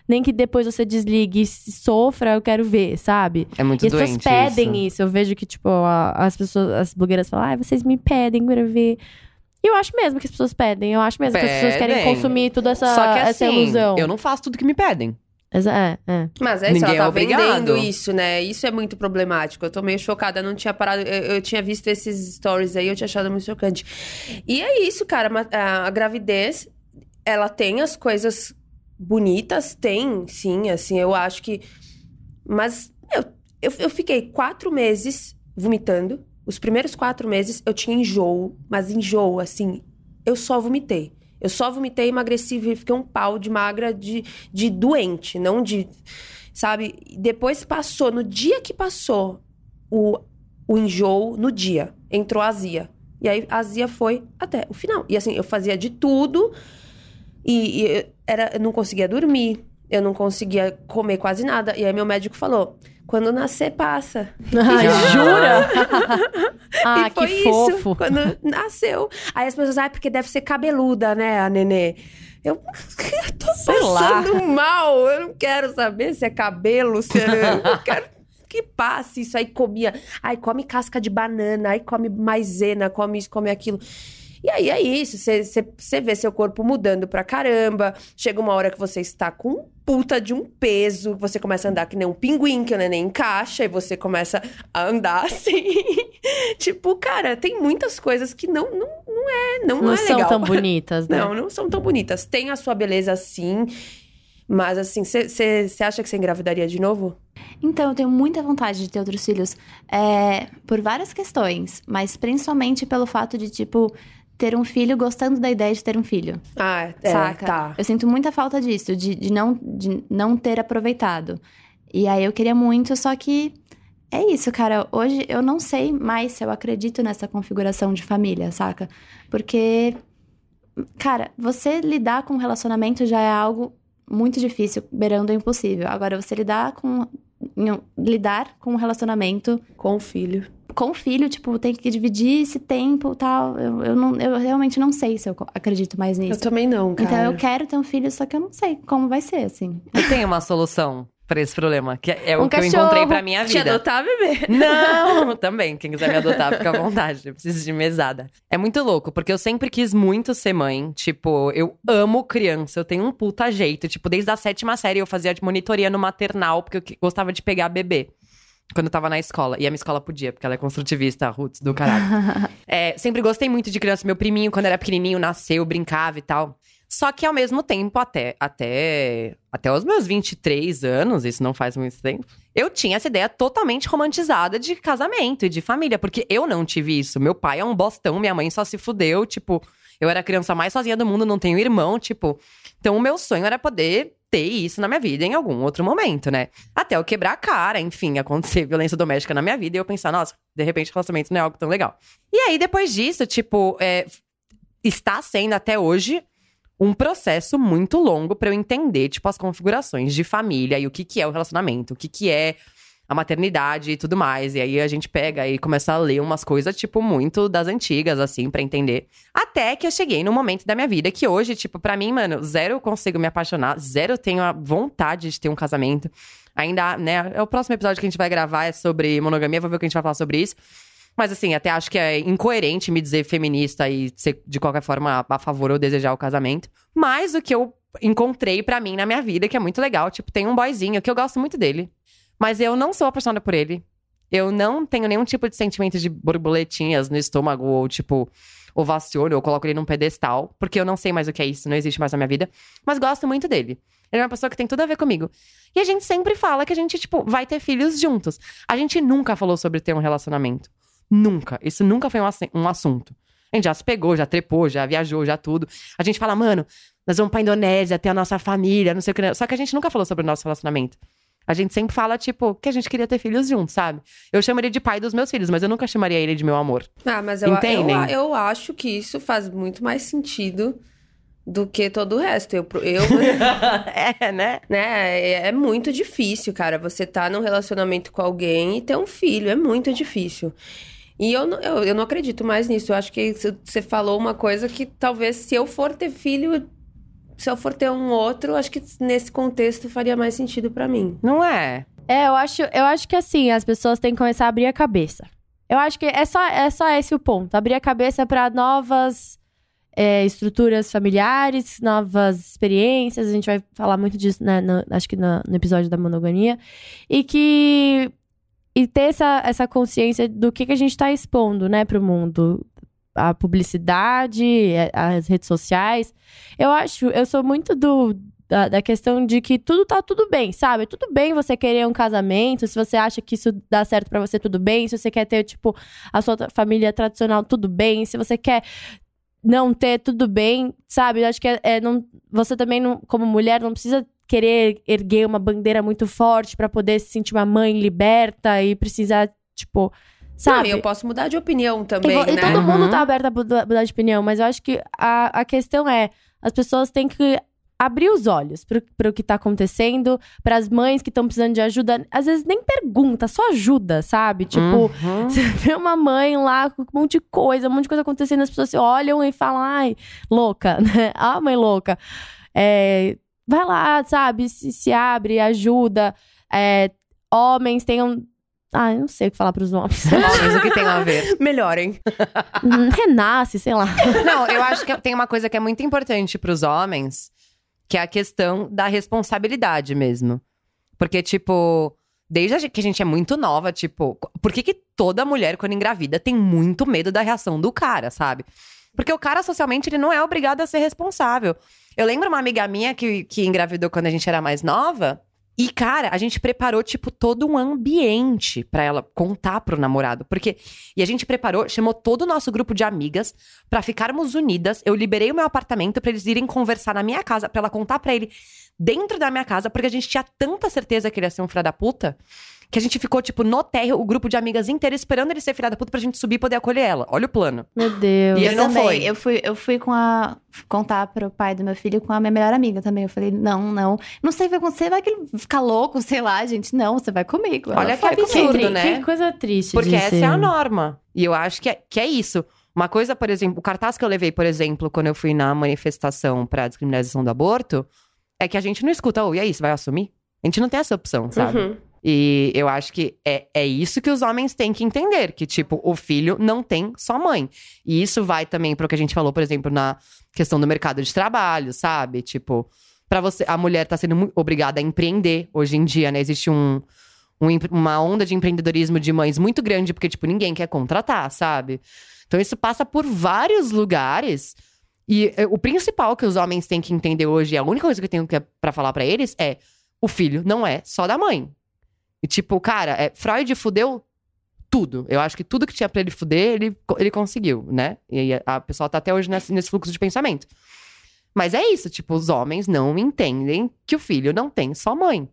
Speaker 2: Nem que depois você desligue e sofra, eu quero ver, sabe?
Speaker 3: É muito
Speaker 2: E as
Speaker 3: doente
Speaker 2: pessoas pedem
Speaker 3: isso.
Speaker 2: isso. Eu vejo que, tipo, as pessoas, as blogueiras falam, ah, vocês me pedem pra ver. E eu acho mesmo que as pessoas pedem. Eu acho mesmo que as pessoas querem
Speaker 3: Pedem.
Speaker 2: consumir toda essa,
Speaker 3: Só que
Speaker 2: essa
Speaker 3: assim,
Speaker 2: ilusão.
Speaker 3: eu não faço tudo que me pedem.
Speaker 2: Exa- É, é.
Speaker 4: Mas é isso,
Speaker 3: Ninguém
Speaker 4: ela tá
Speaker 3: é
Speaker 4: vendendo isso, né? Isso é muito problemático. Eu tô meio chocada, eu não tinha parado. Eu, eu tinha visto esses stories aí, eu tinha achado muito chocante. E é isso, cara. A, a gravidez, ela tem as coisas bonitas, tem, sim, assim, eu acho que. Mas eu, eu, eu fiquei quatro meses vomitando. Os primeiros quatro meses eu tinha enjoo, mas enjoo, assim, eu só vomitei. Eu só vomitei, emagreci, e fiquei um pau de magra de, de doente, não de. Sabe? Depois passou, no dia que passou o, o enjoo, no dia, entrou a azia. E aí a azia foi até o final. E assim, eu fazia de tudo e, e era, eu não conseguia dormir, eu não conseguia comer quase nada. E aí meu médico falou: quando nascer, passa.
Speaker 2: Ai, jura? ah,
Speaker 4: e foi
Speaker 2: que
Speaker 4: isso,
Speaker 2: fofo.
Speaker 4: quando nasceu. Aí as pessoas, ah, porque deve ser cabeluda, né, a nenê. Eu, eu tô
Speaker 3: Sei lá.
Speaker 4: passando mal. Eu não quero saber se é cabelo, se é... Eu quero que passe isso. Aí comia. Aí come casca de banana, aí come maisena, come isso, come aquilo. E aí é isso, você vê seu corpo mudando pra caramba. Chega uma hora que você está com um puta de um peso, você começa a andar que nem um pinguim, que o neném encaixa, e você começa a andar assim. tipo, cara, tem muitas coisas que não, não, não é, não,
Speaker 2: Não
Speaker 4: é
Speaker 2: são
Speaker 4: legal.
Speaker 2: tão bonitas, né?
Speaker 4: Não, não são tão bonitas. Tem a sua beleza sim, mas assim, você acha que você engravidaria de novo?
Speaker 5: Então, eu tenho muita vontade de ter outros filhos. é, por várias questões, mas principalmente pelo fato de, tipo, ter um filho gostando da ideia de ter um filho.
Speaker 4: Ah, é,
Speaker 5: saca?
Speaker 4: tá.
Speaker 5: Eu sinto muita falta disso, de, de, não, de não ter aproveitado. E aí eu queria muito, só que é isso, cara. Hoje eu não sei mais se eu acredito nessa configuração de família, saca? Porque, cara, você lidar com um relacionamento já é algo muito difícil, beirando o impossível. Agora, você lidar com. lidar com um relacionamento
Speaker 4: Com o filho.
Speaker 5: Com o filho, tipo, tem que dividir esse tempo e tal. Eu, eu, não, eu realmente não sei se eu acredito mais nisso.
Speaker 4: Eu também não, cara.
Speaker 5: Então eu quero ter um filho, só que eu não sei como vai ser, assim.
Speaker 3: Eu tenho uma solução pra esse problema, que é o
Speaker 2: Um
Speaker 3: que eu encontrei pra minha
Speaker 4: Te
Speaker 3: vida.
Speaker 4: adotar, bebê.
Speaker 3: Não, também. Quem quiser me adotar, fica à vontade. Eu preciso de mesada. É muito louco, porque eu sempre quis muito ser mãe. Tipo, eu amo criança, eu tenho um puta jeito. Tipo, desde a sétima série eu fazia monitoria no maternal, porque eu gostava de pegar bebê. Quando eu tava na escola. E a minha escola podia, porque ela é construtivista, roots do caralho. É, sempre gostei muito de criança. Meu priminho, quando era pequenininho, nasceu, brincava e tal. Só que ao mesmo tempo, até, até, até os meus 23 anos, isso não faz muito tempo, eu tinha essa ideia totalmente romantizada de casamento e de família, porque eu não tive isso. Meu pai é um bostão, minha mãe só se fudeu, tipo, eu era a criança mais sozinha do mundo, não tenho irmão, tipo. Então o meu sonho era poder ter isso na minha vida em algum outro momento, né? Até eu quebrar a cara, enfim, acontecer violência doméstica na minha vida e eu pensar, nossa, de repente relacionamento não é algo tão legal. E aí, depois disso, tipo, é, está sendo até hoje um processo muito longo pra eu entender, tipo, as configurações de família e o que, que é o relacionamento, o que, que é a maternidade e tudo mais. E aí a gente pega e começa a ler umas coisas, tipo, muito das antigas, assim, pra entender. Até que eu cheguei num momento da minha vida que hoje, tipo, pra mim, mano, zero eu consigo me apaixonar, zero eu tenho a vontade de ter um casamento. Ainda, né, é o próximo episódio que a gente vai gravar é sobre monogamia, vou ver o que a gente vai falar sobre isso. Mas assim, até acho que é incoerente me dizer feminista e ser de qualquer forma a favor ou desejar o casamento. Mas o que eu encontrei pra mim na minha vida, que é muito legal, tipo, tem um boyzinho que eu gosto muito dele. Mas eu não sou apaixonada por ele. Eu não tenho nenhum tipo de sentimento de borboletinhas no estômago, ou tipo, ovaciono, ou coloco ele num pedestal, porque eu não sei mais o que é isso, não existe mais na minha vida. Mas gosto muito dele. Ele é uma pessoa que tem tudo a ver comigo. E a gente sempre fala que a gente, tipo, vai ter filhos juntos. A gente nunca falou sobre ter um relacionamento. Nunca. Isso nunca foi um, assunto. A gente já se pegou, já trepou, já viajou, já tudo. A gente fala, mano, nós vamos pra Indonésia, ter a nossa família, não sei o que. Só que a gente nunca falou sobre o nosso relacionamento. A gente sempre fala, tipo, que a gente queria ter filhos juntos, sabe? Eu chamo ele de pai dos meus filhos, mas eu nunca chamaria ele de meu amor.
Speaker 4: Ah, mas eu, eu,
Speaker 3: Entendem?
Speaker 4: eu acho que isso faz muito mais sentido do que todo o resto. Eu, eu
Speaker 3: é, né?
Speaker 4: né, é, é muito difícil, cara. Você tá num relacionamento com alguém e ter um filho. É muito difícil. E eu, não- eu, eu não acredito mais nisso. Eu acho que você falou uma coisa que talvez se eu for ter filho, se eu for ter um outro, acho que nesse contexto faria mais sentido pra mim.
Speaker 3: Não é?
Speaker 2: É, eu acho, eu acho que assim, as pessoas têm que começar a abrir a cabeça. Eu acho que é só, é só esse o ponto. Abrir a cabeça para novas é, estruturas familiares, novas experiências. A gente vai falar muito disso, né, no- acho que no, no episódio da monogamia. E que. E ter essa, essa consciência do que, que a gente está expondo, né, pro mundo. A publicidade, é, as redes sociais. Eu acho, eu sou muito do, da, da questão de que tudo tá tudo bem, sabe? Tudo bem você querer um casamento, se você acha que isso dá certo pra você, tudo bem. Se você quer ter, tipo, a sua família tradicional, tudo bem. Se você quer não ter, tudo bem, sabe? Eu acho que é, é não, você também, não, como mulher, não precisa querer erguer uma bandeira muito forte pra poder se sentir uma mãe liberta e precisar, tipo, sabe?
Speaker 4: Não, e eu posso mudar de opinião
Speaker 2: E,
Speaker 4: também,
Speaker 2: e
Speaker 4: né?
Speaker 2: todo mundo
Speaker 3: Uhum.
Speaker 2: tá aberto a muda- mudar de opinião, mas eu acho que a, a questão é: as pessoas têm que abrir os olhos pro, pro que tá acontecendo, pras mães que estão precisando de ajuda. Às vezes nem pergunta, só ajuda, sabe? Tipo,
Speaker 3: Uhum.
Speaker 2: você vê uma mãe lá com um monte de coisa, um monte de coisa acontecendo, as pessoas se olham e falam, ai, louca, né? Ah, mãe louca. É, vai lá, sabe? Se, se abre, ajuda. É, homens tenham. Ah, eu não sei o que falar pros homens.
Speaker 3: Homens, o que tem a ver?
Speaker 4: Melhorem.
Speaker 2: Renasce, sei lá.
Speaker 3: Não, eu acho que tem uma coisa que é muito importante pros homens, que é a questão da responsabilidade mesmo. Porque, tipo, desde que a gente é muito nova, tipo, por que, que toda mulher, quando engravida, tem muito medo da reação do cara, sabe? Porque o cara, socialmente, ele não é obrigado a ser responsável. Eu lembro uma amiga minha que, que engravidou quando a gente era mais nova. E, cara, a gente preparou, tipo, todo um ambiente pra ela contar pro namorado. Porque. E a gente preparou, chamou todo o nosso grupo de amigas pra ficarmos unidas. Eu liberei o meu apartamento pra eles irem conversar na minha casa, pra ela contar pra ele dentro da minha casa, porque a gente tinha tanta certeza que ele ia ser um filho da puta. Que a gente ficou, tipo, no térreo, o grupo de amigas inteiro, esperando ele ser filha da puta pra gente subir e poder acolher ela. Olha o plano.
Speaker 2: Meu Deus.
Speaker 3: E
Speaker 5: eu
Speaker 3: ele não
Speaker 5: também.
Speaker 3: foi.
Speaker 5: Eu fui, eu fui com a. contar pro pai do meu filho com a minha melhor amiga também. Eu falei, não, não. Não sei o que vai acontecer, vai que ele ficar louco, sei lá, gente. Não, você vai comigo.
Speaker 3: Olha
Speaker 5: Ela
Speaker 3: que absurdo,
Speaker 5: comigo.
Speaker 3: né?
Speaker 2: Que coisa triste.
Speaker 3: Porque
Speaker 2: de
Speaker 3: essa
Speaker 2: ser.
Speaker 3: é a norma. E eu acho que é, que é isso. Uma coisa, por exemplo, o cartaz que eu levei, por exemplo, quando eu fui na manifestação pra descriminalização do aborto, é que a gente não escuta, ô, e aí, você vai assumir? A gente não tem essa opção, sabe?
Speaker 4: Uhum.
Speaker 3: E eu acho que é, é isso que os homens têm que entender: que, tipo, o filho não tem só mãe. E isso vai também pro que a gente falou, por exemplo, na questão do mercado de trabalho, sabe? Tipo, para você, a mulher tá sendo obrigada a empreender hoje em dia, né? Existe um, um uma onda de empreendedorismo de mães muito grande, porque, tipo, ninguém quer contratar, sabe? Então isso passa por vários lugares. E é, o principal que os homens têm que entender hoje, e a única coisa que eu tenho que, pra falar pra eles é: o filho não é só da mãe. E tipo, cara, é, Freud fudeu tudo. Eu acho que tudo que tinha pra ele fuder, ele, ele conseguiu, né? E a, pessoa tá até hoje nesse, nesse fluxo de pensamento. Mas é isso, tipo, os homens não entendem que o filho não tem só mãe.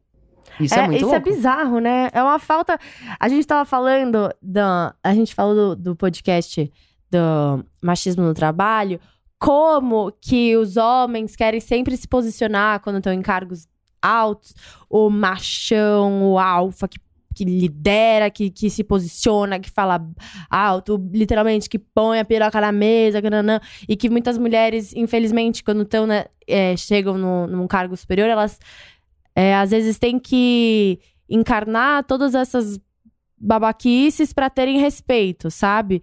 Speaker 3: Isso é, muito
Speaker 2: isso
Speaker 3: louco.
Speaker 2: é bizarro, né? É uma falta. A gente tava falando. Da... A gente falou do, do podcast do machismo no trabalho. Como que os homens querem sempre se posicionar quando estão em cargos altos. O machão, o alfa que, que lidera, que, que se posiciona, que fala alto, literalmente, que põe a piroca na mesa, que e que muitas mulheres, infelizmente, quando estão, né, é, chegam no, num cargo superior, elas é, às vezes têm que encarnar todas essas babaquices pra terem respeito, sabe?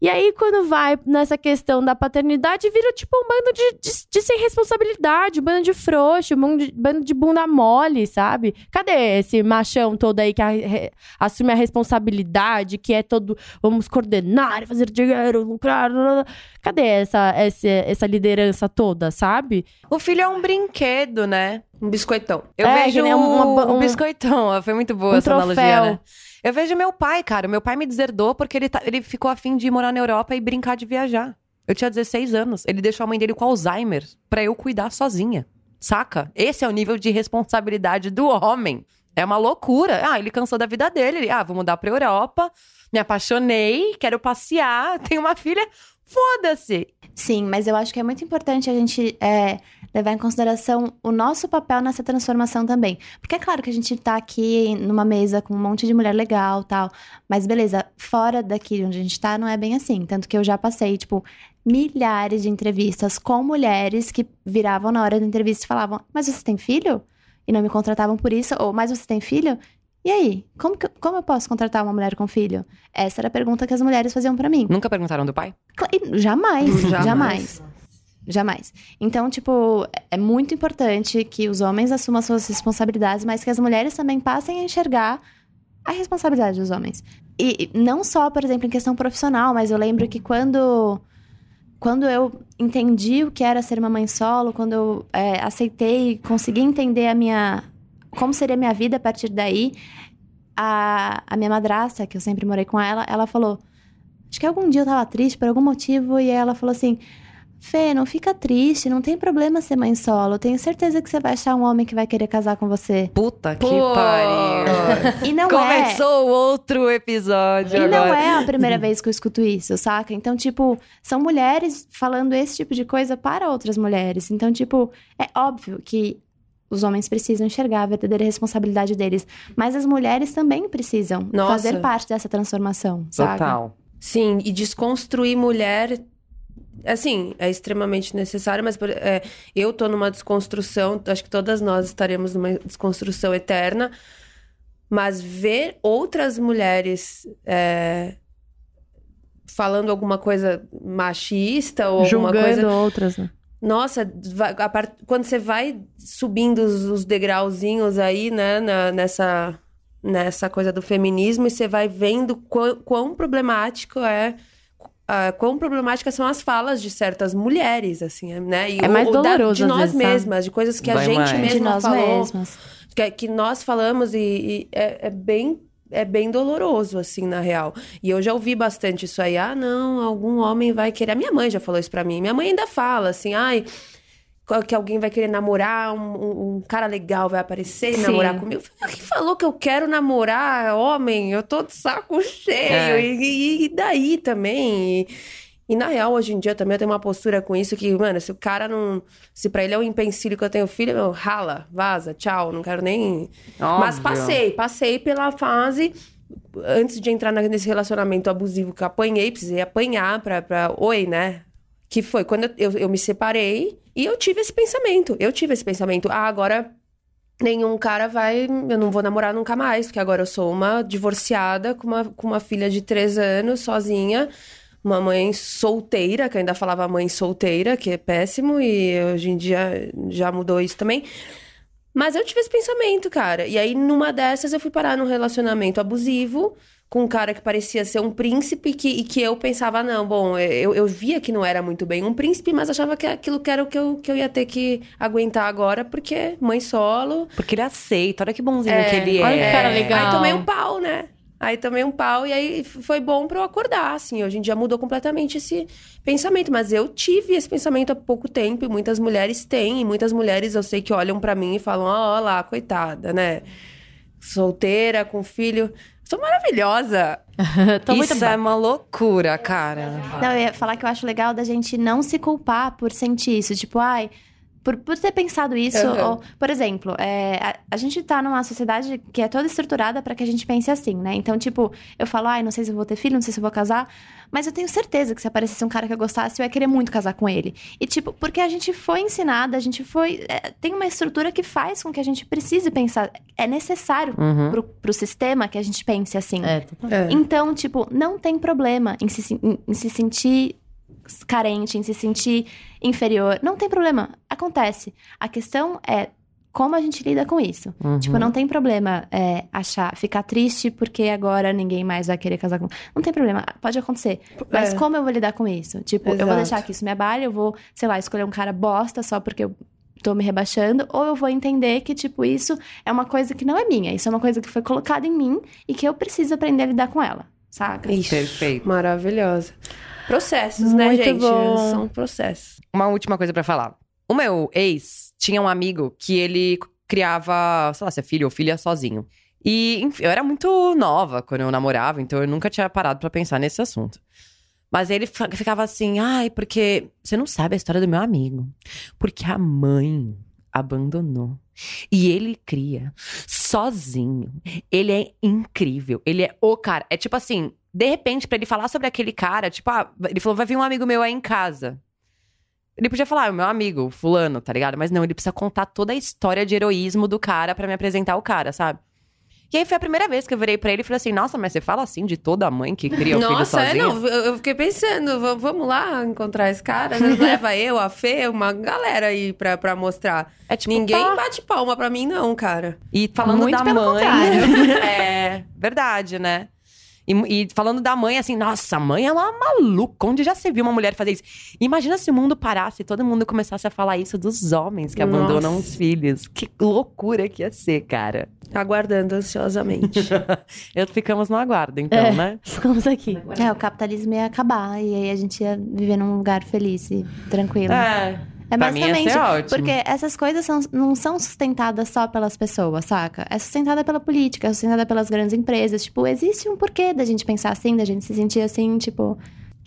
Speaker 2: E aí, quando vai nessa questão da paternidade, vira tipo um bando de, de, de sem responsabilidade, um bando de frouxo, um bando de, bando de bunda mole, sabe? Cadê esse machão todo aí que a- re- assume a responsabilidade, que é todo vamos coordenar, fazer dinheiro, lucrar? blá, blá. Cadê essa, essa, essa liderança toda, sabe?
Speaker 3: O filho é um brinquedo, né?
Speaker 4: Um biscoitão.
Speaker 3: Eu
Speaker 2: É,
Speaker 3: vejo
Speaker 2: nem uma-
Speaker 3: um,
Speaker 2: um-
Speaker 3: biscoitão. Foi muito boa
Speaker 2: um
Speaker 3: essa analogia,
Speaker 2: troféu.
Speaker 3: né? Eu vejo meu pai, cara. Meu pai me deserdou porque ele, tá- ele ficou afim de morar na Europa e brincar de viajar. Eu tinha 16 anos. Ele deixou a mãe dele com Alzheimer pra eu cuidar sozinha. Saca? Esse é o nível de responsabilidade do homem. É uma loucura. Ah, ele cansou da vida dele. Ele, ah, vou mudar pra Europa. Me apaixonei, quero passear. Tenho uma filha. Foda-se.
Speaker 5: Sim, mas eu acho que é muito importante a gente é, levar em consideração o nosso papel nessa transformação também. Porque é claro que a gente tá aqui numa mesa com um monte de mulher legal tal. Mas beleza, fora daqui onde a gente tá, não é bem assim. Tanto que eu já passei, tipo, milhares de entrevistas com mulheres que viravam na hora da entrevista e falavam: Mas você tem filho? E não me contratavam por isso. Ou, mas você tem filho? E aí, como, que, como eu posso contratar uma mulher com filho? Essa era a pergunta que as mulheres faziam pra mim.
Speaker 3: Nunca perguntaram do pai?
Speaker 5: Jamais,
Speaker 4: Jamais.
Speaker 5: jamais. Jamais. Então, tipo, é muito importante que os homens assumam as suas responsabilidades, mas que as mulheres também passem a enxergar a responsabilidade dos homens. E e não só, por exemplo, em questão profissional, mas eu lembro que quando quando eu entendi o que era ser uma mãe solo, quando eu é, aceitei, consegui entender a minha como seria a minha vida a partir daí, a, a minha madrasta, que eu sempre morei com ela, ela falou: Acho que algum dia eu tava triste por algum motivo, e aí ela falou assim: Fê, não fica triste, não tem problema ser mãe solo. Tenho certeza que você vai achar um homem que vai querer casar com você.
Speaker 3: Puta que
Speaker 4: Pô.
Speaker 3: pariu.
Speaker 5: E não é.
Speaker 3: Começou outro episódio
Speaker 5: E
Speaker 3: agora.
Speaker 5: não é a primeira vez que eu escuto isso, saca? Então, tipo, são mulheres falando esse tipo de coisa para outras mulheres. Então, tipo, é óbvio que os homens precisam enxergar a verdadeira responsabilidade deles. Mas as mulheres também precisam
Speaker 4: Nossa.
Speaker 5: fazer parte dessa transformação?
Speaker 3: Total.
Speaker 4: Sim, e desconstruir mulher, assim, é extremamente necessário, mas é, eu tô numa desconstrução, acho que todas nós estaremos numa desconstrução eterna, mas ver outras mulheres é, falando alguma coisa machista ou alguma
Speaker 2: Julgando
Speaker 4: coisa.
Speaker 2: outras, né?
Speaker 4: Nossa, vai- a par- quando você vai subindo os, os degrauzinhos aí, né, na- nessa, nessa coisa do feminismo, e você vai vendo quão, quão problemático é. ah, quão problemáticas são as falas de certas mulheres, assim, né? E
Speaker 2: É mais
Speaker 4: o- da-
Speaker 2: doloroso,
Speaker 4: de
Speaker 2: às
Speaker 4: nós
Speaker 2: vezes, sabe?
Speaker 4: mesmas, de coisas que a gente
Speaker 3: mais.
Speaker 5: De
Speaker 4: mesma
Speaker 5: nós
Speaker 4: falou
Speaker 5: mesmas.
Speaker 4: que, que nós falamos e, e é, é bem é bem doloroso assim na real. E eu já ouvi bastante isso aí ah não algum homem vai querer. A minha mãe já falou isso pra mim. Minha mãe ainda fala assim ai que alguém vai querer namorar um, um- cara legal vai aparecer e
Speaker 2: Sim.
Speaker 4: namorar comigo? Quem falou que eu quero namorar homem? Eu tô de saco cheio.
Speaker 3: É.
Speaker 4: e, e- e daí também e, e na real, hoje em dia também eu tenho uma postura com isso que, mano, se o cara não. Se pra ele é um empecilho que eu tenho filho, meu, rala, vaza, tchau, não quero nem. Mas
Speaker 3: Óbvio.
Speaker 4: passei, passei pela fase. Antes de entrar nesse relacionamento abusivo que eu apanhei, precisei apanhar pra. pra oi, né? Que foi quando eu, eu, eu me separei e eu tive esse pensamento. Eu tive esse pensamento. Ah, agora nenhum cara vai. Eu não vou namorar nunca mais, porque agora eu sou uma divorciada com uma, com uma filha de três anos, sozinha. Uma mãe solteira, que eu ainda falava mãe solteira, que é péssimo, e hoje em dia já mudou isso também. Mas eu tive esse pensamento, cara. E aí, numa dessas, eu fui parar num relacionamento abusivo com um cara que parecia ser um príncipe e que, e que eu pensava, não, bom, eu, eu via que não era muito bem um príncipe, mas achava que aquilo que era o que eu, que eu ia ter que aguentar agora, porque mãe solo.
Speaker 3: Porque ele aceita, olha que bonzinho
Speaker 4: É,
Speaker 3: que ele é.
Speaker 2: olha que cara legal.
Speaker 4: Aí tomei um pau, né? Aí tomei um pau e aí foi bom pra eu acordar, assim. Hoje em dia mudou completamente esse pensamento. Mas eu tive esse pensamento há pouco tempo e muitas mulheres têm. E muitas mulheres eu sei que olham pra mim e falam, ó lá, coitada, né? Solteira, com filho. Sou maravilhosa.
Speaker 2: Tô muito
Speaker 3: Isso é uma loucura, cara.
Speaker 5: Não, eu ia falar que eu acho legal da gente não se culpar por sentir isso. Tipo, ai, por, por ter pensado isso.
Speaker 4: Aham.
Speaker 5: Ou, por exemplo, é, a, a gente tá numa sociedade que é toda estruturada pra que a gente pense assim, né? Então, tipo, eu falo, ai, não sei se eu vou ter filho, não sei se eu vou casar. Mas eu tenho certeza que se aparecesse um cara que eu gostasse, eu ia querer muito casar com ele. E, tipo, porque a gente foi ensinada, a gente foi. é, tem uma estrutura que faz com que a gente precise pensar. É necessário
Speaker 3: Uhum.
Speaker 5: pro, pro sistema que a gente pense assim.
Speaker 2: É, total.
Speaker 5: Então, tipo, não tem problema em se, em, em se sentir carente, em se sentir inferior. Não tem problema. Acontece. A questão é como a gente lida com isso.
Speaker 3: Uhum.
Speaker 5: Tipo, não tem problema é, achar, ficar triste porque agora ninguém mais vai querer casar com. Não tem problema, pode acontecer. Mas
Speaker 4: É.
Speaker 5: como eu vou lidar com isso? Tipo, eu vou
Speaker 4: Exato.
Speaker 5: deixar que isso me abale, eu vou, sei lá, escolher um cara bosta só porque eu tô me rebaixando, ou eu vou entender que, tipo, isso é uma coisa que não é minha, isso é uma coisa que foi colocada em mim e que eu preciso aprender a lidar com ela, saca?
Speaker 4: Isso.
Speaker 3: Perfeito.
Speaker 4: Maravilhosa. Processos, né,
Speaker 2: Muito
Speaker 4: gente?
Speaker 2: bom.
Speaker 4: São processos.
Speaker 3: Uma última coisa pra falar. O meu ex tinha um amigo que ele criava, sei lá, se é filho ou filha sozinho. E, enfim, eu era muito nova quando eu namorava, então eu nunca tinha parado pra pensar nesse assunto. Mas ele ficava assim, ai, porque você não sabe a história do meu amigo. Porque a mãe abandonou. E ele cria sozinho. Ele é incrível. Ele é o cara. É tipo assim, de repente, pra ele falar sobre aquele cara, tipo, ah, ele falou, vai vir um amigo meu aí em casa. Ele podia falar, o meu amigo, fulano, tá ligado? Mas não, ele precisa contar toda a história de heroísmo do cara pra me apresentar o cara, sabe? E aí foi a primeira vez que eu virei pra ele e falei assim: Nossa, mas você fala assim de toda mãe que cria o filho
Speaker 4: Nossa, é,
Speaker 3: sozinha?
Speaker 4: não, eu fiquei pensando, vamos lá encontrar esse cara, né? leva eu, a Fê, uma galera aí pra, pra mostrar.
Speaker 3: É tipo,
Speaker 4: Ninguém
Speaker 3: pá.
Speaker 4: bate palma pra mim, não, cara.
Speaker 3: E falando
Speaker 5: Muito
Speaker 3: da
Speaker 5: pelo
Speaker 3: mãe.
Speaker 5: contrário.
Speaker 3: é, verdade, né? E, e falando da mãe, assim, nossa, a mãe é uma maluca. Onde já se viu uma mulher fazer isso? Imagina se o mundo parasse e todo mundo começasse a falar isso dos homens que
Speaker 4: Nossa.
Speaker 3: abandonam os filhos. Que loucura que ia ser, cara.
Speaker 4: Aguardando ansiosamente.
Speaker 3: Eu ficamos no aguardo, então,
Speaker 2: É.
Speaker 3: né?
Speaker 2: Ficamos aqui.
Speaker 5: É, o capitalismo ia acabar e aí a gente ia viver num lugar feliz e tranquilo.
Speaker 3: É.
Speaker 5: É
Speaker 3: Pra mim ia
Speaker 5: basicamente
Speaker 3: ser ótimo.
Speaker 5: porque essas coisas são- não são sustentadas só pelas pessoas, saca? É sustentada pela política, é sustentada pelas grandes empresas. Tipo, existe um porquê da gente pensar assim, da gente se sentir assim, tipo,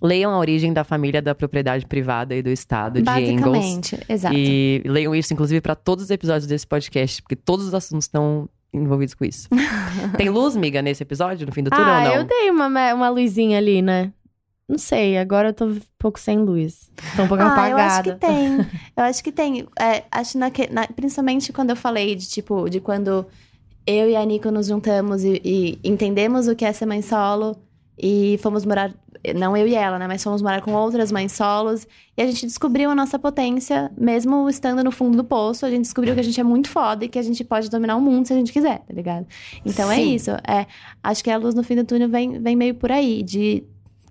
Speaker 3: Leiam a origem da família da propriedade privada e do Estado, de Engels.
Speaker 5: basicamente. Exato.
Speaker 3: E leiam isso, inclusive, pra todos os episódios desse podcast, porque todos os assuntos estão envolvidos com isso. Tem luz, miga, nesse episódio, no fim do turno
Speaker 2: Ah,
Speaker 3: ou não?
Speaker 2: eu dei uma, uma luzinha ali, né? Não sei, agora eu tô um pouco sem luz. Tô um pouco
Speaker 5: Ah,
Speaker 2: apagada.
Speaker 5: eu acho que tem. Eu acho que tem. É, acho naque- na- principalmente quando eu falei de, tipo, de quando eu e a Nico nos juntamos e, e entendemos o que é ser mãe solo e fomos morar. Não eu e ela, né? Mas fomos morar com outras mães solos. E a gente descobriu a nossa potência, mesmo estando no fundo do poço. A gente descobriu que a gente é muito foda e que a gente pode dominar o mundo se a gente quiser, tá ligado? Então é
Speaker 4: Sim.
Speaker 5: isso. É, acho que a luz no fim do túnel vem, vem meio por aí, de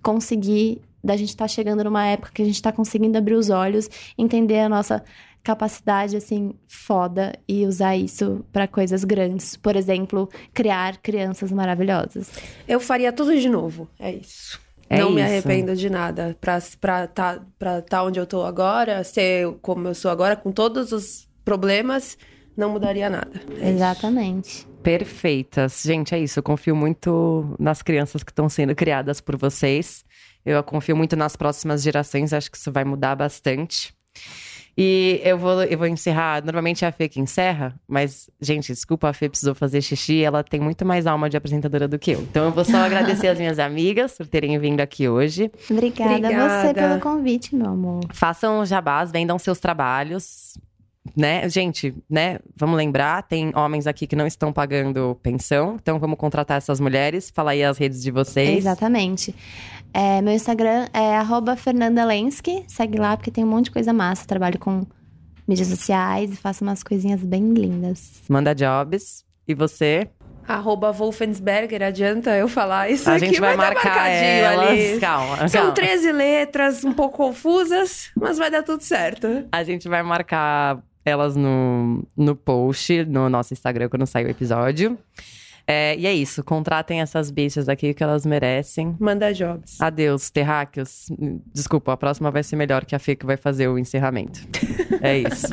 Speaker 5: conseguir, da gente estar chegando numa época que a gente tá conseguindo abrir os olhos, entender a nossa capacidade, assim, foda e usar isso pra coisas grandes. Por exemplo, criar crianças maravilhosas.
Speaker 4: Eu faria tudo de novo. É isso.
Speaker 3: É
Speaker 4: não me
Speaker 3: isso.
Speaker 4: arrependo de nada. Pra estar pra tá, pra tá onde eu tô agora, ser como eu sou agora, com todos os problemas, não mudaria nada. É isso.
Speaker 3: Perfeitas. Gente, é isso. Eu confio muito nas crianças que estão sendo criadas por vocês. Eu confio muito nas próximas gerações. Acho que isso vai mudar bastante. E eu vou, eu vou encerrar. Normalmente é a Fê que encerra, mas, gente, desculpa, a Fê precisou fazer xixi. Ela tem muito mais alma de apresentadora do que eu. Então eu vou só agradecer as minhas amigas por terem vindo aqui hoje.
Speaker 5: Obrigada, a você
Speaker 4: Obrigada.
Speaker 5: pelo convite, meu amor.
Speaker 3: Façam jabás, vendam seus trabalhos. Né, gente, né? Vamos lembrar, tem homens aqui que não estão pagando pensão, então vamos contratar essas mulheres. Fala aí as redes de vocês.
Speaker 5: Exatamente. É, meu Instagram é arroba Fernanda Lensky. Segue lá, porque tem um monte de coisa massa. Trabalho com mídias sociais e faço umas coisinhas bem lindas.
Speaker 3: Manda jobs. E você?
Speaker 4: Arroba Wolfensberger, adianta eu falar isso
Speaker 3: a
Speaker 4: aqui,
Speaker 3: gente vai,
Speaker 4: tá
Speaker 3: marcar
Speaker 4: marcadinho
Speaker 3: elas.
Speaker 4: ali.
Speaker 3: Calma,
Speaker 4: São
Speaker 3: calma.
Speaker 4: 13 letras, um pouco confusas, mas vai dar tudo certo.
Speaker 3: A gente vai marcar elas no, no post, no nosso Instagram, quando sair o episódio. É, e é isso, contratem essas bichas aqui que elas merecem.
Speaker 4: Manda jobs.
Speaker 3: Adeus, terráqueos. Desculpa, a próxima vai ser melhor que a Fê que vai fazer o encerramento. é isso.